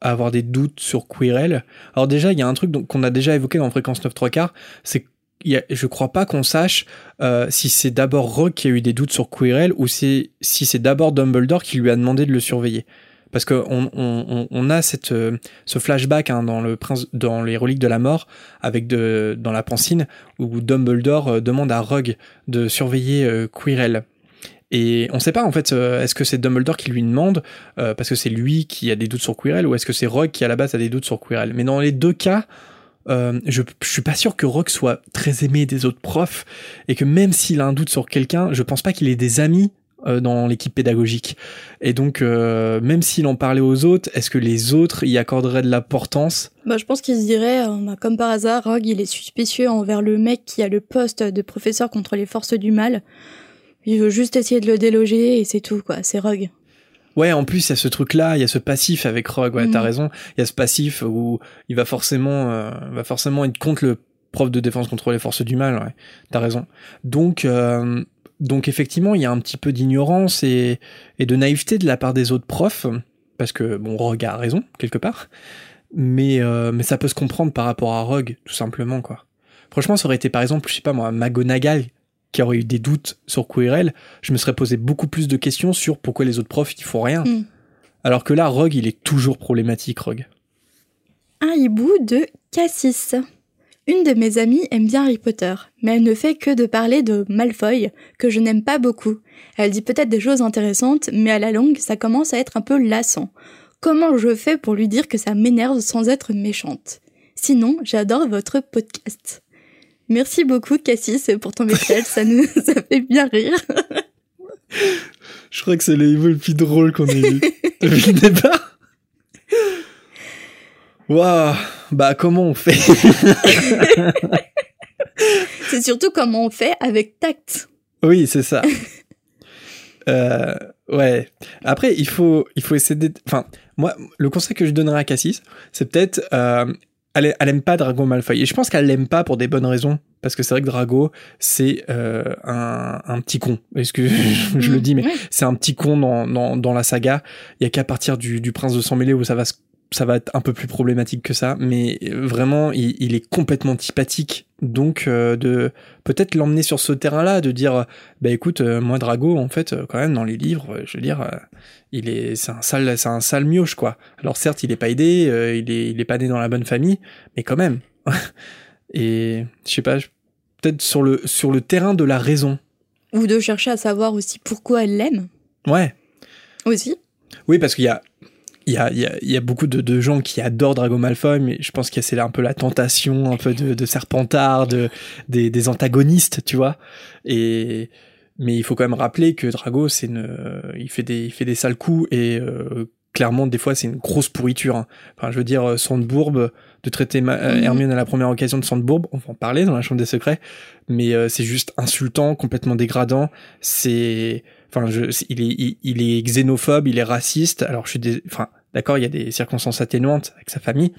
à avoir des doutes sur Quirrell. Alors déjà, il y a un truc qu'on a déjà évoqué dans Fréquence 9 3 quarts, c'est a- je crois pas qu'on sache euh, si c'est d'abord Rogue qui a eu des doutes sur Quirrell ou si c'est d'abord Dumbledore qui lui a demandé de le surveiller. Parce que on, a euh, ce flashback hein, dans les reliques de la mort, avec dans la pancine, où Dumbledore euh, demande à Rogue de surveiller euh, Quirrell. Et on sait pas en fait, euh, est-ce que c'est Dumbledore qui lui demande euh, parce que c'est lui qui a des doutes sur Quirrell ou est-ce que c'est Rogue qui à la base a des doutes sur Quirrell? Mais dans les deux cas, euh, je, je suis pas sûr que Rogue soit très aimé des autres profs et que même s'il a un doute sur quelqu'un, je pense pas qu'il ait des amis euh, dans l'équipe pédagogique. Et donc, euh, même s'il en parlait aux autres, est-ce que les autres y accorderaient de l'importance? Bah, je pense qu'il se dirait, euh, bah, comme par hasard, Rogue, il est suspicieux envers le mec qui a le poste de professeur contre les forces du mal. Il veut juste essayer de le déloger et c'est tout, quoi. C'est Rogue. Ouais, en plus, il y a ce truc-là, il y a ce passif avec Rogue, ouais, Mhm. t'as raison. Il y a ce passif où il va forcément, euh, va forcément être contre le prof de défense contre les forces du mal, ouais. T'as raison. Donc, euh, donc effectivement, il y a un petit peu d'ignorance et, et de naïveté de la part des autres profs, parce que, bon, Rogue a raison, quelque part. Mais, euh, mais ça peut se comprendre par rapport à Rogue, tout simplement, quoi. Franchement, ça aurait été, par exemple, je sais pas moi, McGonagall, qui aurait eu des doutes sur Quirrell, je me serais posé beaucoup plus de questions sur pourquoi les autres profs, ils font rien. Mm. Alors que là, Rogue, il est toujours problématique, Rogue. Un hibou de Cassis. Une de mes amies aime bien Harry Potter, mais elle ne fait que de parler de Malfoy, que je n'aime pas beaucoup. Elle dit peut-être des choses intéressantes, mais à la longue, ça commence à être un peu lassant. Comment je fais pour lui dire que ça m'énerve sans être méchante? Sinon, j'adore votre podcast. Merci beaucoup Cassis pour ton message, ça nous ça fait bien rire. Je crois que c'est le niveau le plus drôle qu'on ait eu depuis le départ. Waouh Bah, comment on fait? C'est surtout comment on fait avec tact. Oui, c'est ça. Euh, ouais. Après, il faut, il faut essayer. Enfin, moi, le conseil que je donnerais à Cassis, c'est peut-être... Euh, elle, elle aime pas Drago Malfoy. Et je pense qu'elle l'aime pas pour des bonnes raisons. Parce que c'est vrai que Drago, c'est euh, un, un petit con. Est-ce que je, je le dis, mais c'est un petit con dans, dans, dans la saga. Il y a qu'à partir du, du prince de sang mêlé où ça va se- ça va être un peu plus problématique que ça, mais euh, vraiment, il, il est complètement antipathique. Donc, euh, de peut-être l'emmener sur ce terrain-là, de dire, bah écoute, euh, moi Drago, en fait, euh, quand même dans les livres, je veux dire, il est, c'est un sale, c'est un sale mioche quoi. Alors certes, il est pas aidé, il est, il est pas né dans la bonne famille, mais quand même. Et je sais pas, peut-être sur le sur le terrain de la raison. Ou de chercher à savoir aussi pourquoi elle l'aime. Ouais. Aussi. Oui, parce qu'il y a, il y a, y a, y a beaucoup de, de gens qui adorent Drago Malfoy, mais je pense que c'est un peu la tentation, un peu de, de Serpentard, de, des, des antagonistes, tu vois. Et, mais il faut quand même rappeler que Drago, c'est une, il fait des, il fait des sales coups et euh, clairement, des fois, c'est une grosse pourriture. hein. Enfin, je veux dire, euh, Sandbourbe, de traiter Ma- Mhm. Hermione à la première occasion de Sandbourbe, on va en parler dans la Chambre des Secrets, mais euh, c'est juste insultant, complètement dégradant. C'est, enfin, je, il est, il, il est xénophobe, il est raciste. Alors, je suis, dés- enfin, d'accord, il y a des circonstances atténuantes avec sa famille,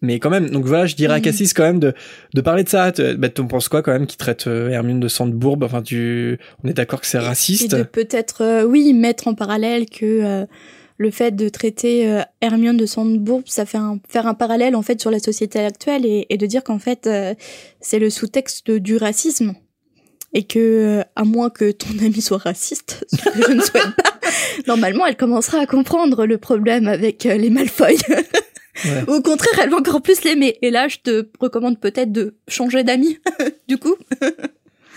mais quand même. Donc voilà, je dirais à Mhm. Cassis quand même de, de parler de ça. Tu bah, penses quoi quand même qui traite euh, Hermione de Sandbourbe Enfin, tu, on est d'accord que c'est Et raciste. de peut-être, euh, oui, mettre en parallèle que euh, le fait de traiter euh, Hermione de Sandbourg, ça fait un, faire un parallèle en fait sur la société actuelle et, et de dire qu'en fait euh, c'est le sous-texte du racisme et que euh, à moins que ton ami soit raciste, ce que je ne souhaite pas, normalement elle commencera à comprendre le problème avec euh, les Malfoy. Ouais. Ou au contraire, elle va encore plus l'aimer. Et là, je te recommande peut-être de changer d'amis, du coup.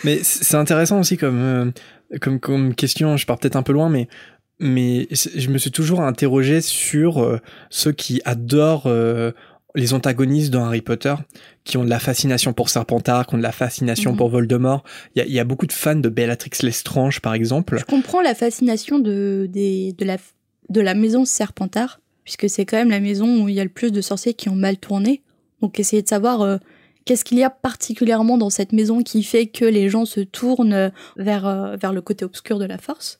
Mais c'est intéressant aussi comme, euh, comme, comme question, je pars peut-être un peu loin, mais mais je me suis toujours interrogé sur euh, ceux qui adorent euh, les antagonistes dans Harry Potter, qui ont de la fascination pour Serpentard, qui ont de la fascination Mhm. pour Voldemort. Il y a, il y a beaucoup de fans de Bellatrix Lestrange, par exemple. Je comprends la fascination de, des- de, la, de la maison Serpentard, puisque c'est quand même la maison où il y a le plus de sorciers qui ont mal tourné. Donc essayer de savoir euh, qu'est-ce qu'il y a particulièrement dans cette maison qui fait que les gens se tournent vers, euh, vers le côté obscur de la force.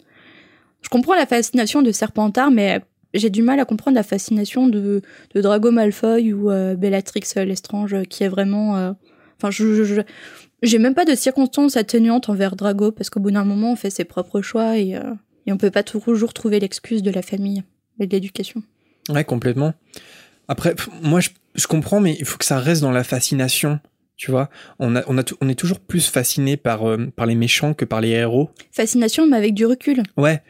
Je comprends la fascination de Serpentard, mais j'ai du mal à comprendre la fascination de, de Drago Malfoy ou euh, Bellatrix Lestrange, qui est vraiment... euh, Enfin, je, j'ai même pas de circonstances atténuantes envers Drago, parce qu'au bout d'un moment, on fait ses propres choix et, euh, et on peut pas toujours trouver l'excuse de la famille et de l'éducation. Ouais, complètement. Après, moi, je, je comprends, mais il faut que ça reste dans la fascination. Tu vois, on, a, on, a, on est toujours plus fasciné par, euh, par les méchants que par les héros. Fascination, mais avec du recul. Ouais,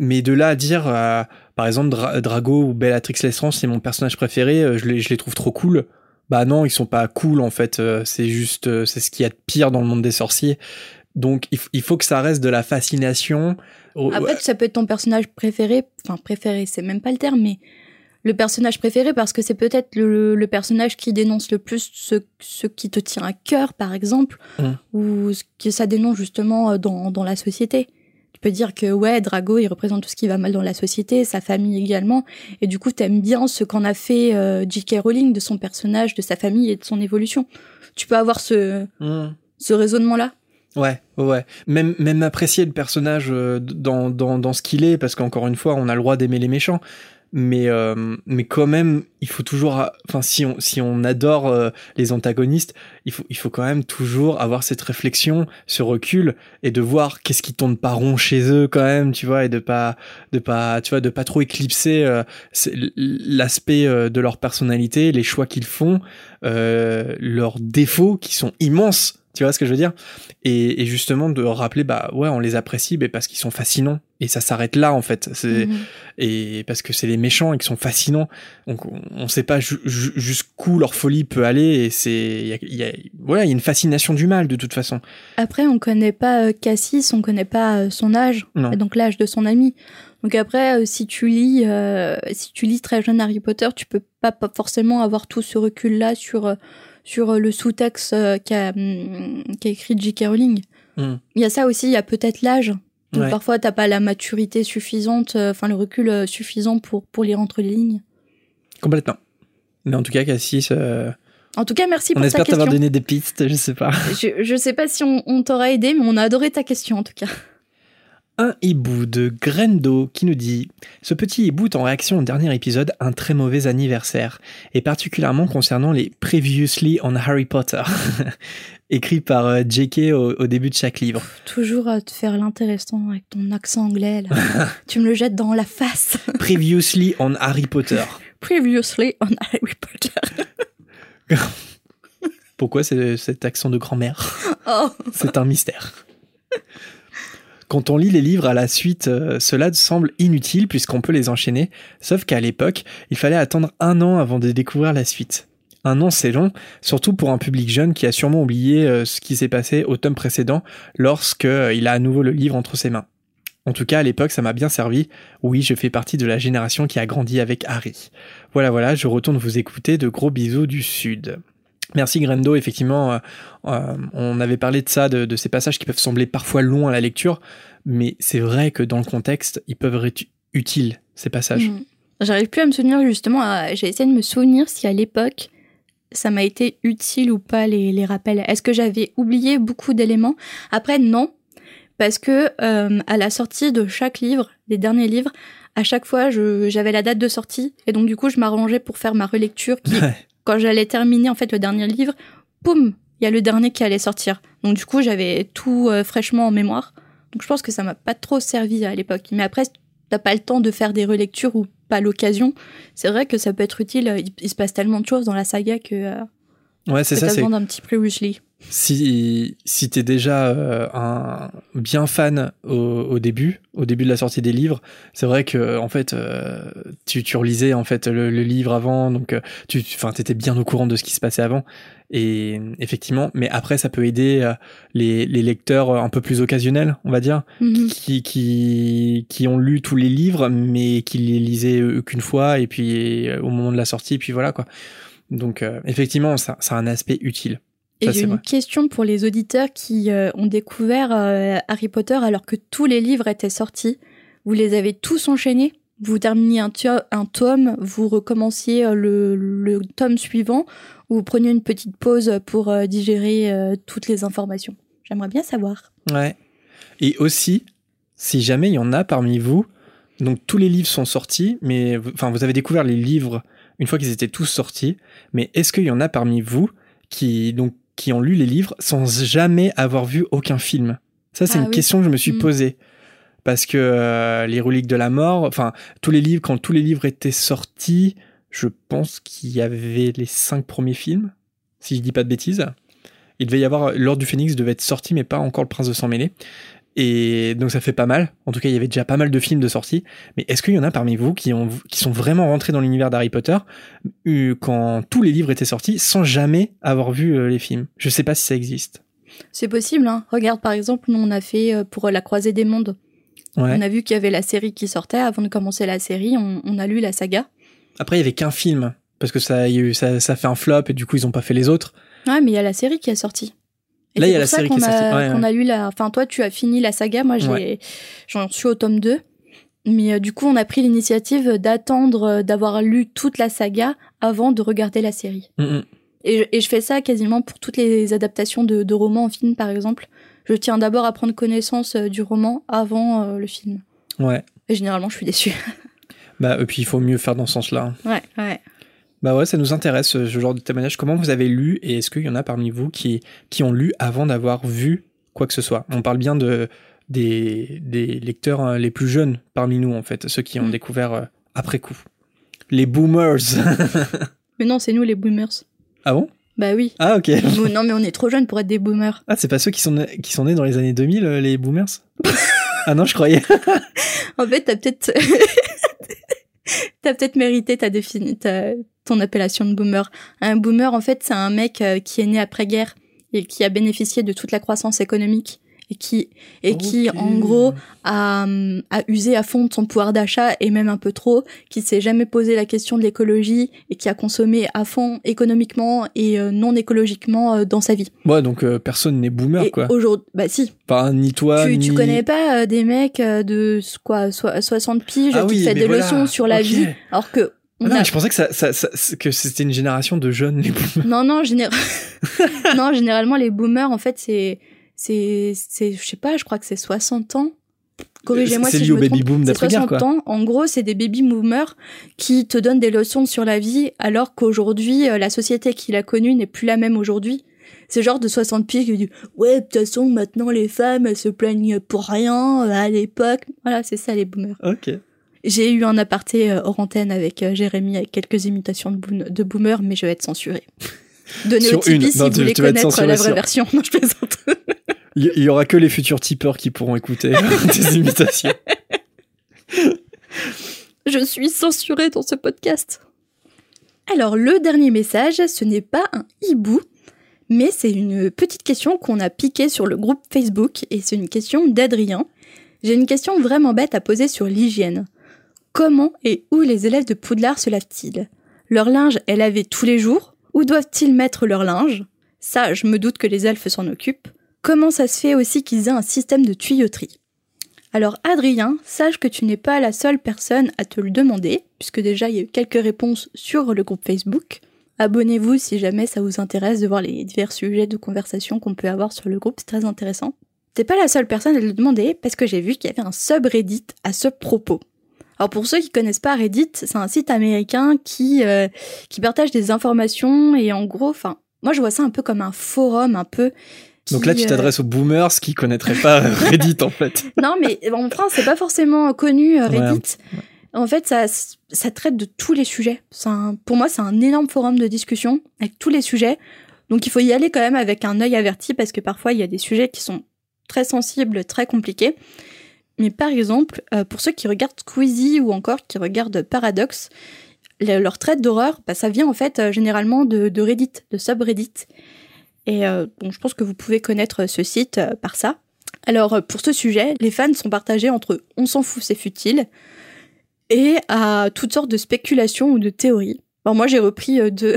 mais de là à dire, euh, par exemple, Dra- Drago ou Bellatrix Lestrange, c'est mon personnage préféré, euh, je les, je les trouve trop cool. Bah non, ils sont pas cool en fait. euh, c'est juste, euh, c'est ce qu'il y a de pire dans le monde des sorciers. Donc il, il faut que ça reste de la fascination. Oh, Après, ça peut être ton personnage préféré. Enfin, préféré, c'est même pas le terme, mais le personnage préféré parce que c'est peut-être le, le personnage qui dénonce le plus ce, ce qui te tient à cœur, par exemple, Mm. ou ce que ça dénonce justement dans, dans la société. Tu peux dire que ouais, Drago, il représente tout ce qui va mal dans la société, sa famille également, et du coup, t'aimes bien ce qu'en a fait euh, J.K. Rowling de son personnage, de sa famille et de son évolution. Tu peux avoir ce, Hmm. ce raisonnement-là? Ouais, ouais, ouais. Même, même apprécier le personnage euh, dans, dans, dans ce qu'il est, parce qu'encore une fois, on a le droit d'aimer les méchants. Mais, euh, mais quand même, il faut toujours, enfin, si on, si on adore euh, les antagonistes, il faut, il faut quand même toujours avoir cette réflexion, ce recul, et de voir qu'est-ce qui tourne pas rond chez eux quand même, tu vois, et de pas, de pas, tu vois, de pas trop éclipser euh, l'aspect euh, de leur personnalité, les choix qu'ils font, euh, leurs défauts qui sont immenses. Tu vois ce que je veux dire? Et, et justement de rappeler bah ouais on les apprécie mais parce qu'ils sont fascinants et ça s'arrête là en fait c'est Mhm. et parce que c'est les méchants et qu'ils sont fascinants donc on, on sait pas ju- ju- jusqu'où leur folie peut aller et c'est il y a, il y a- voilà il y a une fascination du mal de toute façon Après, on connaît pas euh, Cassis, on connaît pas euh, son âge, Non. donc l'âge de son ami. Donc après, euh, si tu lis, euh, si tu lis très jeune Harry Potter, tu peux pas, pas forcément avoir tout ce recul-là sur euh, sur euh, le sous-texte qu'a hum, qu'a écrit J.K. Rowling. Hmm. Il y a ça aussi, il y a peut-être l'âge. Donc Ouais. parfois, t'as pas la maturité suffisante, euh, enfin le recul euh, suffisant pour pour lire entre les lignes. complètement mais en tout cas Cassis euh, En tout cas, merci on pour ta espère t'avoir question. donné des pistes je sais pas Je, je sais pas si on, on t'aura aidé, mais on a adoré ta question en tout cas. Un hibou de Grendo qui nous dit Ce petit hibou est en réaction au dernier épisode Un très mauvais anniversaire, et particulièrement concernant les Previously on Harry Potter, écrit par euh, J.K. au, au début de chaque livre. Toujours à te faire l'intéressant avec ton accent anglais. Là. tu me le jettes dans la face. Previously on Harry Potter. Previously on Harry Potter. Pourquoi c'est cet accent de grand-mère? Oh. C'est un mystère. Quand on lit les livres à la suite, euh, cela semble inutile puisqu'on peut les enchaîner, sauf qu'à l'époque, il fallait attendre un an avant de découvrir la suite. Un an, c'est long, surtout pour un public jeune qui a sûrement oublié euh, ce qui s'est passé au tome précédent lorsque euh, a à nouveau le livre entre ses mains. En tout cas, à l'époque, ça m'a bien servi. Oui, je fais partie de la génération qui a grandi avec Harry. Voilà, voilà, je retourne vous écouter. De gros bisous du Sud. Merci Grendo, effectivement, euh, euh, on avait parlé de ça, de, de ces passages qui peuvent sembler parfois longs à la lecture, mais c'est vrai que dans le contexte, ils peuvent être utiles, ces passages. Hmm. J'arrive plus à me souvenir justement. à- J'ai essayé de me souvenir si à l'époque ça m'a été utile ou pas les, les rappels. Est-ce que j'avais oublié beaucoup d'éléments? Après non, parce que euh, à la sortie de chaque livre, les derniers livres, à chaque fois j'avais la date de sortie et donc du coup je m'arrangeais pour faire ma relecture qui Ouais. Quand j'allais terminer en fait le dernier livre, boum, il y a le dernier qui allait sortir. Donc du coup, j'avais tout euh, fraîchement en mémoire. Donc je pense que ça m'a pas trop servi à l'époque. Mais après, t'as pas le temps de faire des relectures ou pas l'occasion, c'est vrai que ça peut être utile. Il, il se passe tellement de choses dans la saga que, euh, Ouais, c'est ça, c'est besoin d'un petit previously. Si, si t'es déjà euh, un bien fan au, au, début, au début de la sortie des livres, c'est vrai que en fait, euh, tu, tu relisais en fait le, le livre avant, donc euh, tu, enfin, t'étais bien au courant de ce qui se passait avant. Et effectivement, mais après, ça peut aider euh, les, les lecteurs un peu plus occasionnels, on va dire, Mhm. qui, qui, qui ont lu tous les livres, mais qui les lisaient euh, qu'une fois, et puis euh, au moment de la sortie, puis voilà quoi. Donc euh, effectivement, ça, ça a un aspect utile. Et j'ai une vrai. question pour les auditeurs qui euh, ont découvert euh, Harry Potter alors que tous les livres étaient sortis. Vous les avez tous enchaînés? Vous terminiez un, tome, vous recommenciez euh, le, le tome suivant ou vous preniez une petite pause pour euh, digérer toutes les informations? J'aimerais bien savoir. Ouais. Et aussi, si jamais il y en a parmi vous, donc tous les livres sont sortis, mais enfin vous avez découvert les livres une fois qu'ils étaient tous sortis, mais est-ce qu'il y en a parmi vous qui donc qui ont lu les livres sans jamais avoir vu aucun film Ça c'est Ah une oui. question que je me suis Mm. posée parce que euh, les reliques de la mort, enfin tous les livres quand tous les livres étaient sortis, je pense qu'il y avait les cinq premiers films, si je dis pas de bêtises. Il devait y avoir l'ordre du Phénix devait être sorti, mais pas encore le Prince de sang mêlé. Et donc ça fait pas mal. En tout cas, il y avait déjà pas mal de films de sortie. Mais est-ce qu'il y en a parmi vous qui, ont, qui sont vraiment rentrés dans l'univers d'Harry Potter euh, quand tous les livres étaient sortis sans jamais avoir vu euh, les films? Je sais pas si ça existe. C'est possible, hein. Regarde, par exemple, nous, on a fait euh, pour La Croisée des Mondes. Ouais. On a vu qu'il y avait la série qui sortait. Avant de commencer la série, on, on a lu la saga. Après, il y avait qu'un film parce que ça, il y a eu, ça, ça fait un flop et du coup ils ont pas fait les autres. Ouais, mais il y a la série qui est sortie. Et Là, c'est il y a pour la ça série qu'on qui est a-. Ouais, qu'on ouais. a lu la. Enfin, toi, tu as fini la saga. Moi, j'ai, Ouais. j'en suis au tome 2. Mais euh, du coup, on a pris l'initiative d'attendre euh, d'avoir lu toute la saga avant de regarder la série. Mm, mm. Et je, et je fais ça quasiment pour toutes les adaptations de, de romans en film, par exemple. Je tiens d'abord à prendre connaissance euh, du roman avant le film. Ouais. Et généralement, je suis déçue. Bah, et puis il faut mieux faire dans ce sens-là. ouais, ouais. Bah ouais, ça nous intéresse ce ce genre de témoignage. Comment vous avez lu et est-ce qu'il y en a parmi vous qui, qui ont lu avant d'avoir vu quoi que ce soit? On parle bien de des, des lecteurs euh, les plus jeunes parmi nous en fait, ceux qui ont Mm. découvert euh, après coup. Les boomers. Mais non, c'est nous les boomers. ah bon? Bah oui. Ah ok. Nous, non, mais on est trop jeunes pour être des boomers. Ah c'est pas ceux qui sont nés- qui sont nés dans les années 2000 euh, les boomers? Ah non, je croyais. En fait, t'as peut-être, t'as peut-être mérité ta défini, ta- ton appellation de boomer. Un boomer, en fait, c'est un mec euh, qui est né après-guerre et qui a bénéficié de toute la croissance économique et qui, et qui, en gros, a, hum, a usé à fond de son pouvoir d'achat et même un peu trop, qui s'est jamais posé la question de l'écologie et qui a consommé à fond économiquement et euh, non écologiquement euh, dans sa vie. Ouais, donc euh, personne n'est boomer et quoi. aujourd'hui, bah si, Enfin, ni toi tu, ni tu connais pas euh, des mecs euh, de quoi so- 60 piges Ah qui oui, mais des voilà. leçons sur la vie alors que Ah on non, a- mais je pensais que ça, ça- ça- que c'était une génération de jeunes les boomers. non non non généralement les boomers en fait c'est c'est c'est je sais pas je crois que c'est 60 ans corrigez-moi C'est si lié je au me baby trompe. boom C'est d'après-guerre, 60 quoi. ans en gros c'est des baby boomers qui te donnent des leçons sur la vie alors qu'aujourd'hui euh, la société qu'il a connue n'est plus la même aujourd'hui c'est genre de 60 piges qui dit ouais de toute façon maintenant les femmes elles se plaignent pour rien euh, à l'époque voilà c'est ça les boomers Ok. J'ai eu un aparté euh, hors antenne avec euh, Jérémy avec quelques imitations de, boom- de boomer, mais je vais être censurée. Donnez Sur au Tipeee une. si Non, vous tu- voulez tu connaître la vraie sur- version. Non, je plaisante. Il il y aura que les futurs tipeurs qui pourront écouter tes imitations. Je suis censurée dans ce podcast. Alors, le dernier message, ce n'est pas un hibou, mais c'est une petite question qu'on a piquée sur le groupe Facebook, et c'est une question d'Adrien. J'ai une question vraiment bête à poser sur l'hygiène. Comment et où les élèves de Poudlard se lavent-ils? Leur linge est lavé tous les jours? Où doivent-ils mettre leur linge? Ça, je me doute que les elfes s'en occupent. Comment ça se fait aussi qu'ils aient un système de tuyauterie? Alors Adrien, sache que tu n'es pas la seule personne à te le demander, puisque déjà il y a eu quelques réponses sur le groupe Facebook. Abonnez-vous si jamais ça vous intéresse de voir les divers sujets de conversation qu'on peut avoir sur le groupe, c'est très intéressant. T'es pas la seule personne à le demander, parce que j'ai vu qu'il y avait un subreddit à ce propos. Alors pour ceux qui connaissent pas Reddit, c'est un site américain qui, euh, qui partage des informations et en gros, enfin, moi je vois ça un peu comme un forum, un peu... Donc là, tu euh, t'adresses aux boomers qui connaîtraient pas Reddit en fait. non, mais en France, c'est pas forcément connu, euh, Ouais, Reddit. En fait, ça, ça traite de tous les sujets. Un- pour moi, c'est un énorme forum de discussion avec tous les sujets. Donc il faut y aller quand même avec un œil averti parce que parfois il y a des sujets qui sont très sensibles, très compliqués. Mais par exemple, euh, pour ceux qui regardent Squeezie ou encore qui regardent Paradox, le- leur traite d'horreur, bah, ça vient en fait euh, généralement de, de Reddit, de subreddit. Et euh, je pense que vous pouvez connaître ce site euh, par ça. Alors pour ce sujet, les fans sont partagés entre on s'en fout, c'est futile, et à toutes sortes de spéculations ou de théories. Bon, moi j'ai repris deux,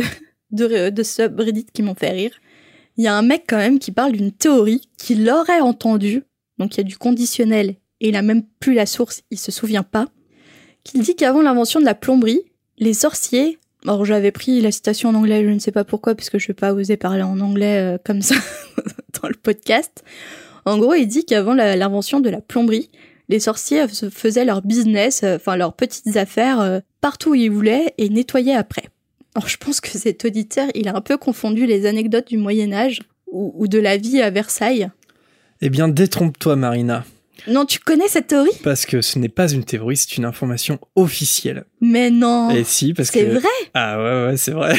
deux, deux subreddits qui m'ont fait rire. Il y a un mec quand même qui parle d'une théorie qu'il aurait entendue, donc il y a du conditionnel il a même plus la source, il se souvient pas, qui dit qu'avant l'invention de la plomberie, les sorciers, alors j'avais pris la citation en anglais, je ne sais pas pourquoi, parce que je vais pas oser parler en anglais euh, comme ça dans le podcast. En gros, il dit qu'avant l'invention de la plomberie, les sorciers faisaient leur business, euh, enfin leurs petites affaires euh, partout où ils voulaient et nettoyaient après. Alors je pense que cet auditeur, il a un peu confondu les anecdotes du Moyen Âge ou, ou de la vie à Versailles. Eh bien, détrompe-toi, Marina, Non, tu connais cette théorie? Parce que ce n'est pas une théorie, c'est une information officielle. Mais non Et si, parce que... C'est vrai Ah ouais, ouais, c'est vrai.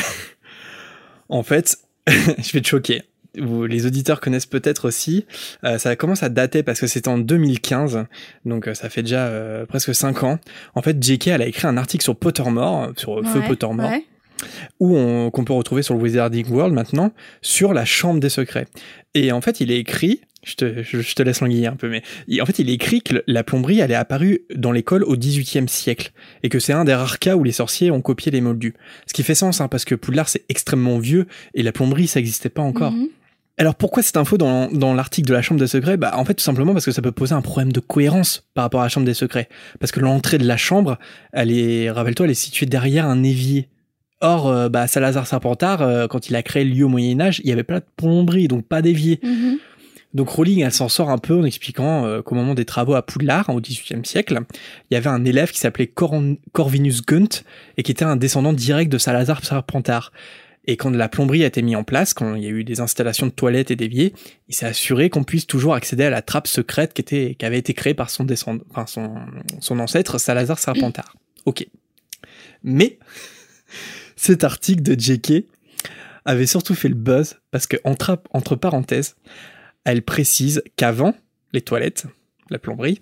en fait, je vais te choquer. Vous, les auditeurs connaissent peut-être aussi. Euh, ça commence à dater parce que c'était en 2015, donc euh, ça fait déjà euh, presque 5 ans. En fait, J.K. elle a écrit un article sur Pottermore, sur Feu Pottermore, ouais. où on- qu'on peut retrouver sur le Wizarding World maintenant, sur la Chambre des Secrets. Et en fait, il est écrit, je te, je, je te laisse languiller un peu, mais en fait, il écrit que la plomberie, elle est apparue dans l'école au XVIIIe siècle, et que c'est un des rares cas où les sorciers ont copié les moldus. Ce qui fait sens, hein, parce que Poudlard, c'est extrêmement vieux, et la plomberie, ça n'existait pas encore. Mhm. Alors pourquoi cette info dans, dans l'article de la Chambre des Secrets? Bah en fait tout simplement parce que ça peut poser un problème de cohérence par rapport à la Chambre des Secrets. Parce que l'entrée de la chambre, elle est, rappelle-toi, elle est située derrière un évier. Or, euh, bah, Salazar Serpentard, euh, quand il a créé le lieu au Moyen Âge, il n'y avait pas de plomberie, donc pas d'évier. Mhm. Donc Rowling, elle s'en sort un peu en expliquant euh, qu'au moment des travaux à Poudlard, hein, au XVIIIe siècle, il y avait un élève qui s'appelait Corvinus Gunt et qui était un descendant direct de Salazar Serpentard. Et quand la plomberie a été mise en place, quand il y a eu des installations de toilettes et d'éviers, il s'est assuré qu'on puisse toujours accéder à la trappe secrète qui, était, qui avait été créée par son, descendant, enfin son, son ancêtre Salazar Serpentard. Ok. Mais cet article de JK avait surtout fait le buzz parce que entre, entre parenthèses, elle précise qu'avant les toilettes, la plomberie,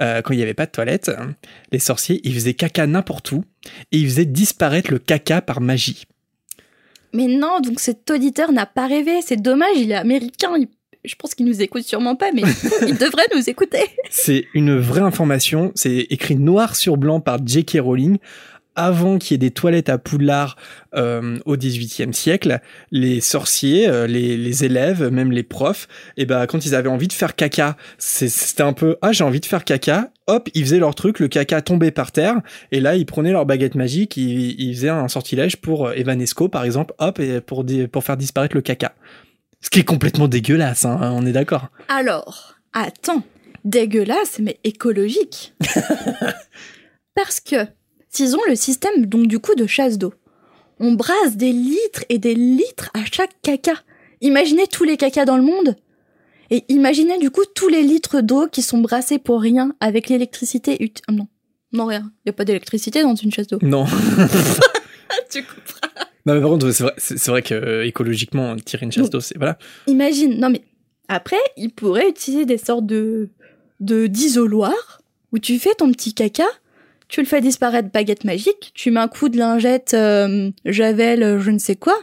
euh, quand il n'y avait pas de toilettes, hein, les sorciers ils faisaient caca n'importe où et ils faisaient disparaître le caca par magie. Mais non, donc cet auditeur n'a pas rêvé. C'est dommage, il est américain. il- Je pense qu'il nous écoute sûrement pas, mais il devrait nous écouter. C'est une vraie information, c'est écrit noir sur blanc par J.K. Rowling. Avant qu'il y ait des toilettes à Poudlard euh, au XVIIIe siècle, les sorciers, euh, les, les élèves, même les profs, et ben quand ils avaient envie de faire caca, c'est- c'était un peu ah j'ai envie de faire caca, hop ils faisaient leur truc, le caca tombait par terre, et là ils prenaient leur baguette magique, ils, ils faisaient un sortilège pour euh, Evanesco par exemple, hop et pour pour faire disparaître le caca. Ce qui est complètement dégueulasse, hein, on est d'accord. Alors, attends, dégueulasse, mais écologique. Parce que, ont le système, donc du coup, de chasse d'eau, on brasse des litres et des litres à chaque caca. Imaginez tous les cacas dans le monde. Et imaginez du coup tous les litres d'eau qui sont brassés pour rien avec l'électricité ut... oh non, non rien. Il y a pas d'électricité dans une chasse d'eau. Non. tu comprends? Non mais par contre c'est vrai, vrai que euh, écologiquement tirer une chasse d'eau c'est voilà. Imagine, non mais après, ils pourraient utiliser des sortes de de d'isoloirs où tu fais ton petit caca, tu le fais disparaître baguette magique, tu mets un coup de lingette euh, javel, euh, je ne sais quoi,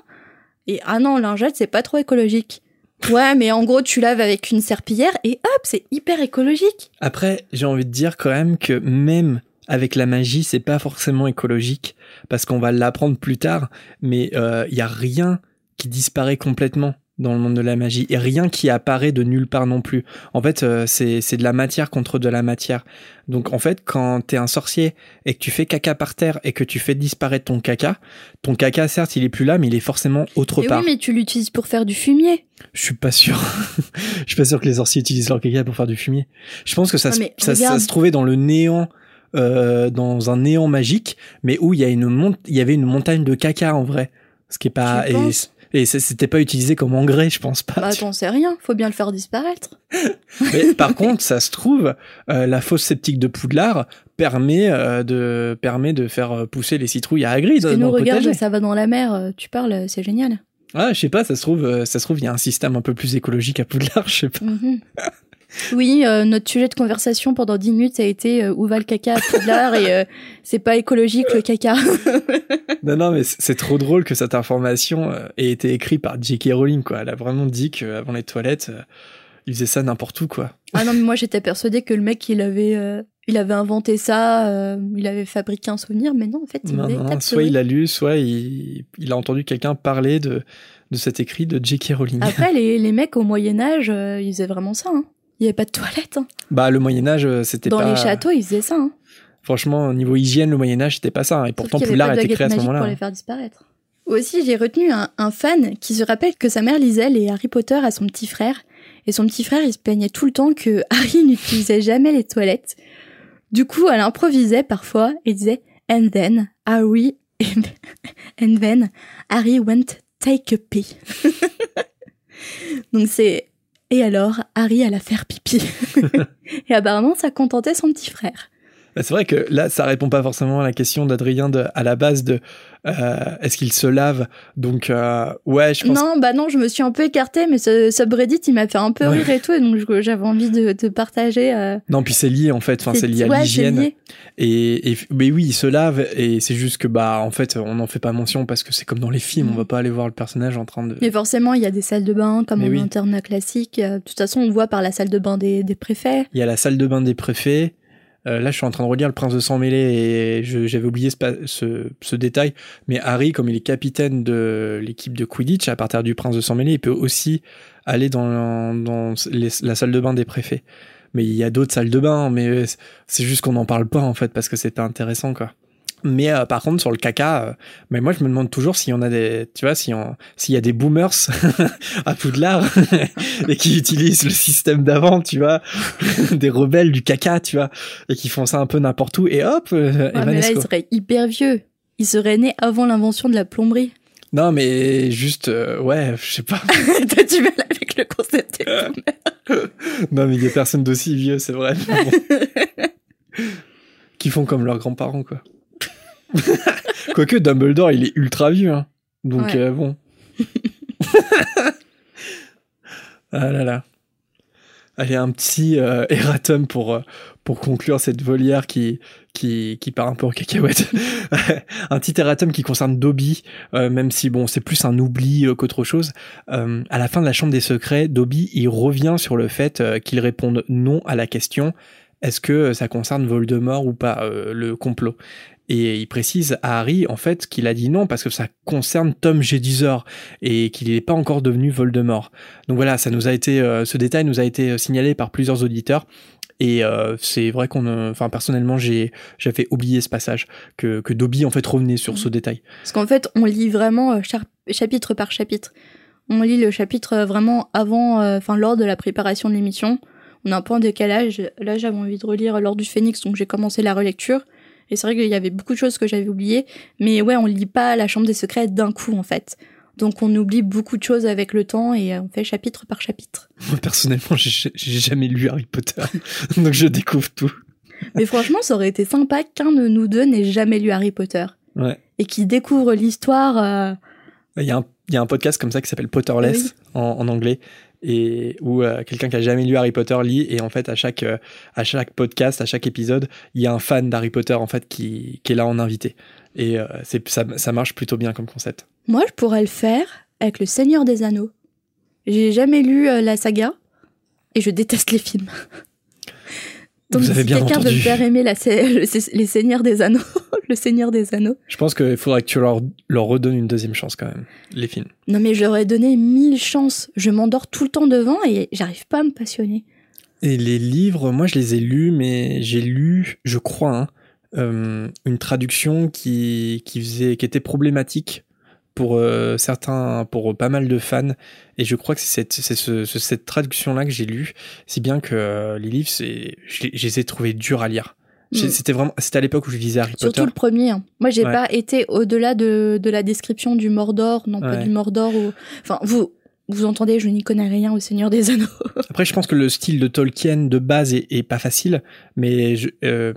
et ah non, lingette c'est pas trop écologique. Ouais, mais en gros tu laves avec une serpillière et hop, c'est hyper écologique. Après j'ai envie de dire quand même que même avec la magie c'est pas forcément écologique parce qu'on va l'apprendre plus tard mais il y a rien qui disparaît complètement dans le monde de la magie et rien qui apparaît de nulle part non plus. En fait, euh, c'est c'est de la matière contre de la matière. Donc en fait, quand t'es un sorcier et que tu fais caca par terre et que tu fais disparaître ton caca, ton caca certes il est plus là mais il est forcément autre part. oui, mais tu l'utilises pour faire du fumier. Je suis pas sûr. je suis pas sûr que les sorciers utilisent leur caca pour faire du fumier. Je pense que ça, se- ça, se trouvait dans le néant, euh, dans un néant magique, mais où il y a une il y avait une montagne de caca en vrai. Ce qui est pas Tu et, penses et c'était pas utilisé comme engrais, je pense pas. Bah t'en sais rien, faut bien le faire disparaître. Mais par contre, ça se trouve, euh, la fosse sceptique de Poudlard permet euh, de permet de faire euh, pousser les citrouilles à Hagrid Et dans nous le regarde, potager. ça va dans la mer, tu parles, c'est génial. Ah, je sais pas, ça se trouve, ça se trouve, il y a un système un peu plus écologique à Poudlard, je sais pas. Mhm. Oui, euh, notre sujet de conversation pendant 10 minutes a été euh, où va le caca à Poudlard et euh, c'est pas écologique le caca. Non, non, mais c'est trop drôle que cette information ait été écrite par J.K. Rowling, quoi. Elle a vraiment dit qu'avant les toilettes, il faisait ça n'importe où, quoi. ah non, mais moi j'étais persuadée que le mec il avait il avait inventé ça, il avait fabriqué un souvenir, mais non en fait une Non, non, soit il a lu, soit il, il a entendu quelqu'un parler de, de cet écrit de J.K. Rowling. Après les, les mecs au Moyen Âge euh, ils faisaient vraiment ça. Hein. Il y avait pas de toilettes. Hein. Bah, le Moyen-Âge, euh, c'était Dans pas. les châteaux ils faisaient ça. Hein. Franchement, au niveau hygiène, le Moyen-Âge, c'était pas ça. hein. Et pourtant, pas a été créé à ce moment-là. pour les faire disparaître. Aussi, j'ai retenu un, un fan qui se rappelle que sa mère lisait les Harry Potter à son petit frère. Et son petit frère, il se plaignait tout le temps que Harry n'utilisait jamais les toilettes. Du coup, elle improvisait parfois et disait And then Harry and then Harry went take a pee. Donc c'est et alors Harry alla faire pipi. et apparemment, ça contentait son petit frère. Bah, c'est vrai que là, ça répond pas forcément à la question d'Adrien à la base de euh, est-ce qu'il se lave? Donc, euh, ouais, je pense. Non, bah non, je me suis un peu écartée, mais ce subreddit, il m'a fait un peu Ouais. rire et tout, et donc j'avais envie de, de partager. euh, Non, puis c'est lié en fait. Enfin, c'est lié à ouais, l'hygiène. Et, et mais oui, il se lave et c'est juste que bah en fait, on n'en fait pas mention parce que c'est comme dans les films. Mm. On va pas aller voir le personnage en train de. Mais forcément, il y a des salles de bain, comme Mais en oui. internat classique. Euh, De toute façon, on voit par la salle de bain des, des préfets. Il y a la salle de bain des préfets. Euh, là, je suis en train de relire Le Prince de Sang Mêlé et j'avais oublié ce, détail. Mais Harry, comme il est capitaine de l'équipe de Quidditch à partir du Prince de Sang Mêlé, il peut aussi aller dans, la salle de bain des préfets. Mais il y a d'autres salles de bain, mais c'est juste qu'on n'en parle pas en fait parce que c'est intéressant quoi. Mais euh, par contre sur le caca, euh, mais moi je me demande toujours s'il y en a des, tu vois, s'il y, a des boomers à Poudlard et qui utilisent le système d'avant, tu vois, des rebelles du caca, tu vois, et qui font ça un peu n'importe où et hop, euh, Ouais, mais là, Evanesco. il serait hyper vieux. Il serait né avant l'invention de la plomberie. Non mais juste, euh, ouais, je sais pas. T'as du mal avec le concept. des non mais il y a personne d'aussi vieux, c'est vrai. bon. qui font comme leurs grands-parents quoi. Quoique Dumbledore, il est ultra vieux, hein. Donc Ouais. euh, bon. ah là là. Allez, un petit euh, erratum pour, euh, pour conclure cette volière qui, qui, qui part un peu en cacahuète. un petit erratum qui concerne Dobby, euh, même si bon, c'est plus un oubli euh, qu'autre chose. Euh, à la fin de la Chambre des Secrets, Dobby, il revient sur le fait qu'il réponde non à la question est-ce que ça concerne Voldemort ou pas, le complot? Et il précise à Harry, en fait, qu'il a dit non parce que ça concerne Tom Jedusor et qu'il n'est pas encore devenu Voldemort. Donc voilà, ça nous a été, euh, ce détail nous a été signalé par plusieurs auditeurs. Et euh, c'est vrai qu'on, euh, enfin personnellement, j'ai j'avais oublié ce passage que que Dobby en fait revenait sur ce détail. Parce qu'en fait, on lit vraiment euh, chapitre par chapitre. On lit le chapitre euh, vraiment avant, euh, enfin lors de la préparation de l'émission. On a un peu en décalage. Là, j'avais envie de relire lors du Phénix, donc j'ai commencé la relecture. Et c'est vrai qu'il y avait beaucoup de choses que j'avais oubliées. Mais ouais, on lit pas la Chambre des Secrets d'un coup, en fait. Donc on oublie beaucoup de choses avec le temps et euh, on fait chapitre par chapitre. Moi personnellement, j'ai jamais lu Harry Potter, donc je découvre tout. Mais franchement, ça aurait été sympa qu'un de nous deux n'ait jamais lu Harry Potter. Ouais. Et qui découvre l'histoire. euh, Il y a un, il y a un podcast comme ça qui s'appelle Potterless Oui. en, en anglais et où euh, quelqu'un qui a jamais lu Harry Potter lit et en fait à chaque euh, à chaque podcast, à chaque épisode, il y a un fan d'Harry Potter en fait qui, qui est là en invité et euh, c'est ça, ça marche plutôt bien comme concept. Moi, je pourrais le faire avec Le Seigneur des Anneaux. J'ai jamais lu la saga et je déteste les films. Donc, Vous avez si bien quelqu'un veut me faire aimer la, le- les Seigneurs des Anneaux, Le Seigneur des Anneaux. Je pense qu'il faudrait que tu leur, leur redonnes une deuxième chance quand même les films. Non, mais je leur ai donné mille chances. Je m'endors tout le temps devant et j'arrive pas à me passionner. Et les livres, moi je les ai lus, mais j'ai lu, je crois, hein, euh, une traduction qui, qui faisait, qui était problématique pour euh, certains, pour pas mal de fans. Et je crois que c'est cette, ce- traduction-là que j'ai lue, si bien que euh, les livres, je, les- je les ai trouvés durs à lire. Mm. C'était vraiment, c'était à l'époque où je lisais Harry Surtout Potter. le premier. hein. Moi, j'ai Ouais. pas été au-delà de, de la description du Mordor, non pas du Mordor. Ou... Enfin, vous, vous entendez, je n'y connais rien au Seigneur des Anneaux. Après, je pense que le style de Tolkien de base est, est pas facile, mais je, euh,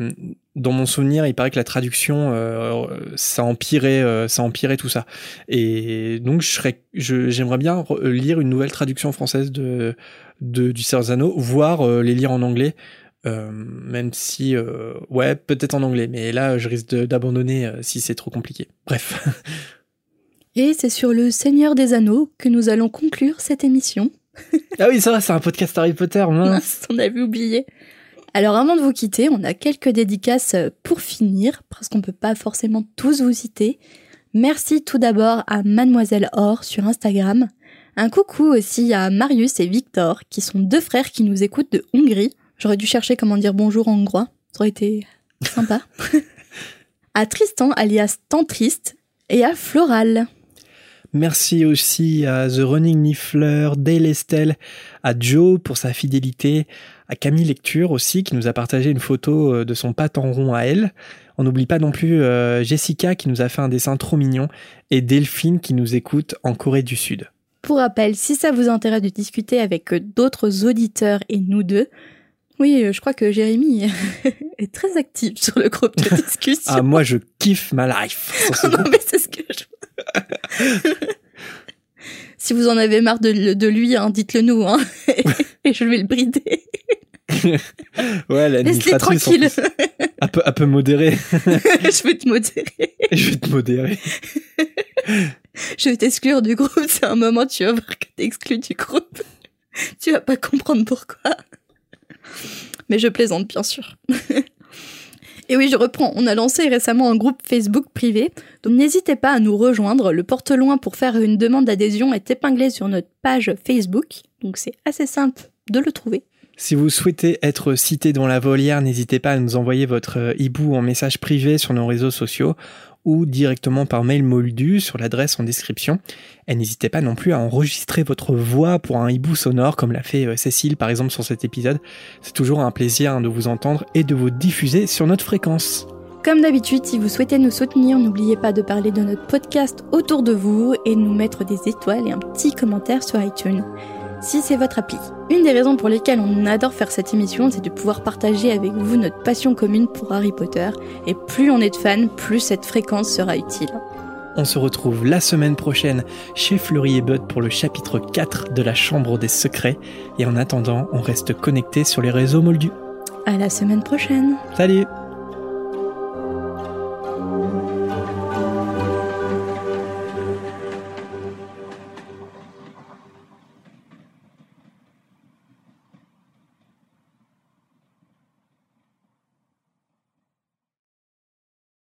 dans mon souvenir, il paraît que la traduction, euh, ça empirait, euh, ça empirait tout ça. Et donc, je serais, je, j'aimerais bien re- lire une nouvelle traduction française de, de du Seigneur des Anneaux, voire euh, les lire en anglais. Euh, même si, euh, ouais, peut-être en anglais, mais là, je risque d'abandonner euh, si c'est trop compliqué. Bref. Et c'est sur le Seigneur des Anneaux que nous allons conclure cette émission. ah oui, ça c'est un podcast Harry Potter, mince. Mince, on avait oublié. Alors avant de vous quitter, on a quelques dédicaces pour finir, parce qu'on peut pas forcément tous vous citer. Merci tout d'abord à Mademoiselle Or sur Instagram. Un coucou aussi à Marius et Victor, qui sont deux frères qui nous écoutent de Hongrie. J'aurais dû chercher comment dire bonjour en hongrois, ça aurait été sympa. à Tristan alias Tantriste et à Floral. Merci aussi à The Running Niffler, Dale Estelle, à Joe pour sa fidélité, à Camille Lecture aussi qui nous a partagé une photo euh, de son pâte en rond à elle. On n'oublie pas non plus euh, Jessica qui nous a fait un dessin trop mignon et Delphine qui nous écoute en Corée du Sud. Pour rappel, si ça vous intéresse de discuter avec euh, d'autres auditeurs et nous deux, oui, je crois que Jérémy est très actif sur le groupe de discussion. Ah moi je kiffe ma life. non, mais c'est ce que je Si vous en avez marre de, de lui, hein, dites-le nous, hein, et je vais le brider. ouais, Laisse-les l'administratrice tranquille. plus, un peu un peu modérée. je vais te modérer. je vais te modérer. Je vais t'exclure du groupe. C'est un moment, tu vas voir que t'es exclu du groupe. Tu vas pas comprendre pourquoi. Mais je plaisante, bien sûr. Et oui, je reprends. On a lancé récemment un groupe Facebook privé, donc n'hésitez pas à nous rejoindre. Le porte-loin pour faire une demande d'adhésion est épinglé sur notre page Facebook, donc c'est assez simple de le trouver. Si vous souhaitez être cité dans la volière, n'hésitez pas à nous envoyer votre euh, hibou en message privé sur nos réseaux sociaux ou directement par mail moldu sur l'adresse en description. Et n'hésitez pas non plus à enregistrer votre voix pour un hibou sonore comme l'a fait euh, Cécile par exemple sur cet épisode. C'est toujours un plaisir hein, de vous entendre et de vous diffuser sur notre fréquence. Comme d'habitude, si vous souhaitez nous soutenir, n'oubliez pas de parler de notre podcast autour de vous et de nous mettre des étoiles et un petit commentaire sur iTunes. Si c'est votre appli. Une des raisons pour lesquelles on adore faire cette émission, c'est de pouvoir partager avec vous notre passion commune pour Harry Potter. Et plus on est de fans, plus cette fréquence sera utile. On se retrouve la semaine prochaine chez Fleury et Bud pour le chapitre 4 de la Chambre des Secrets. Et en attendant, on reste connecté sur les réseaux moldus. À la semaine prochaine! Salut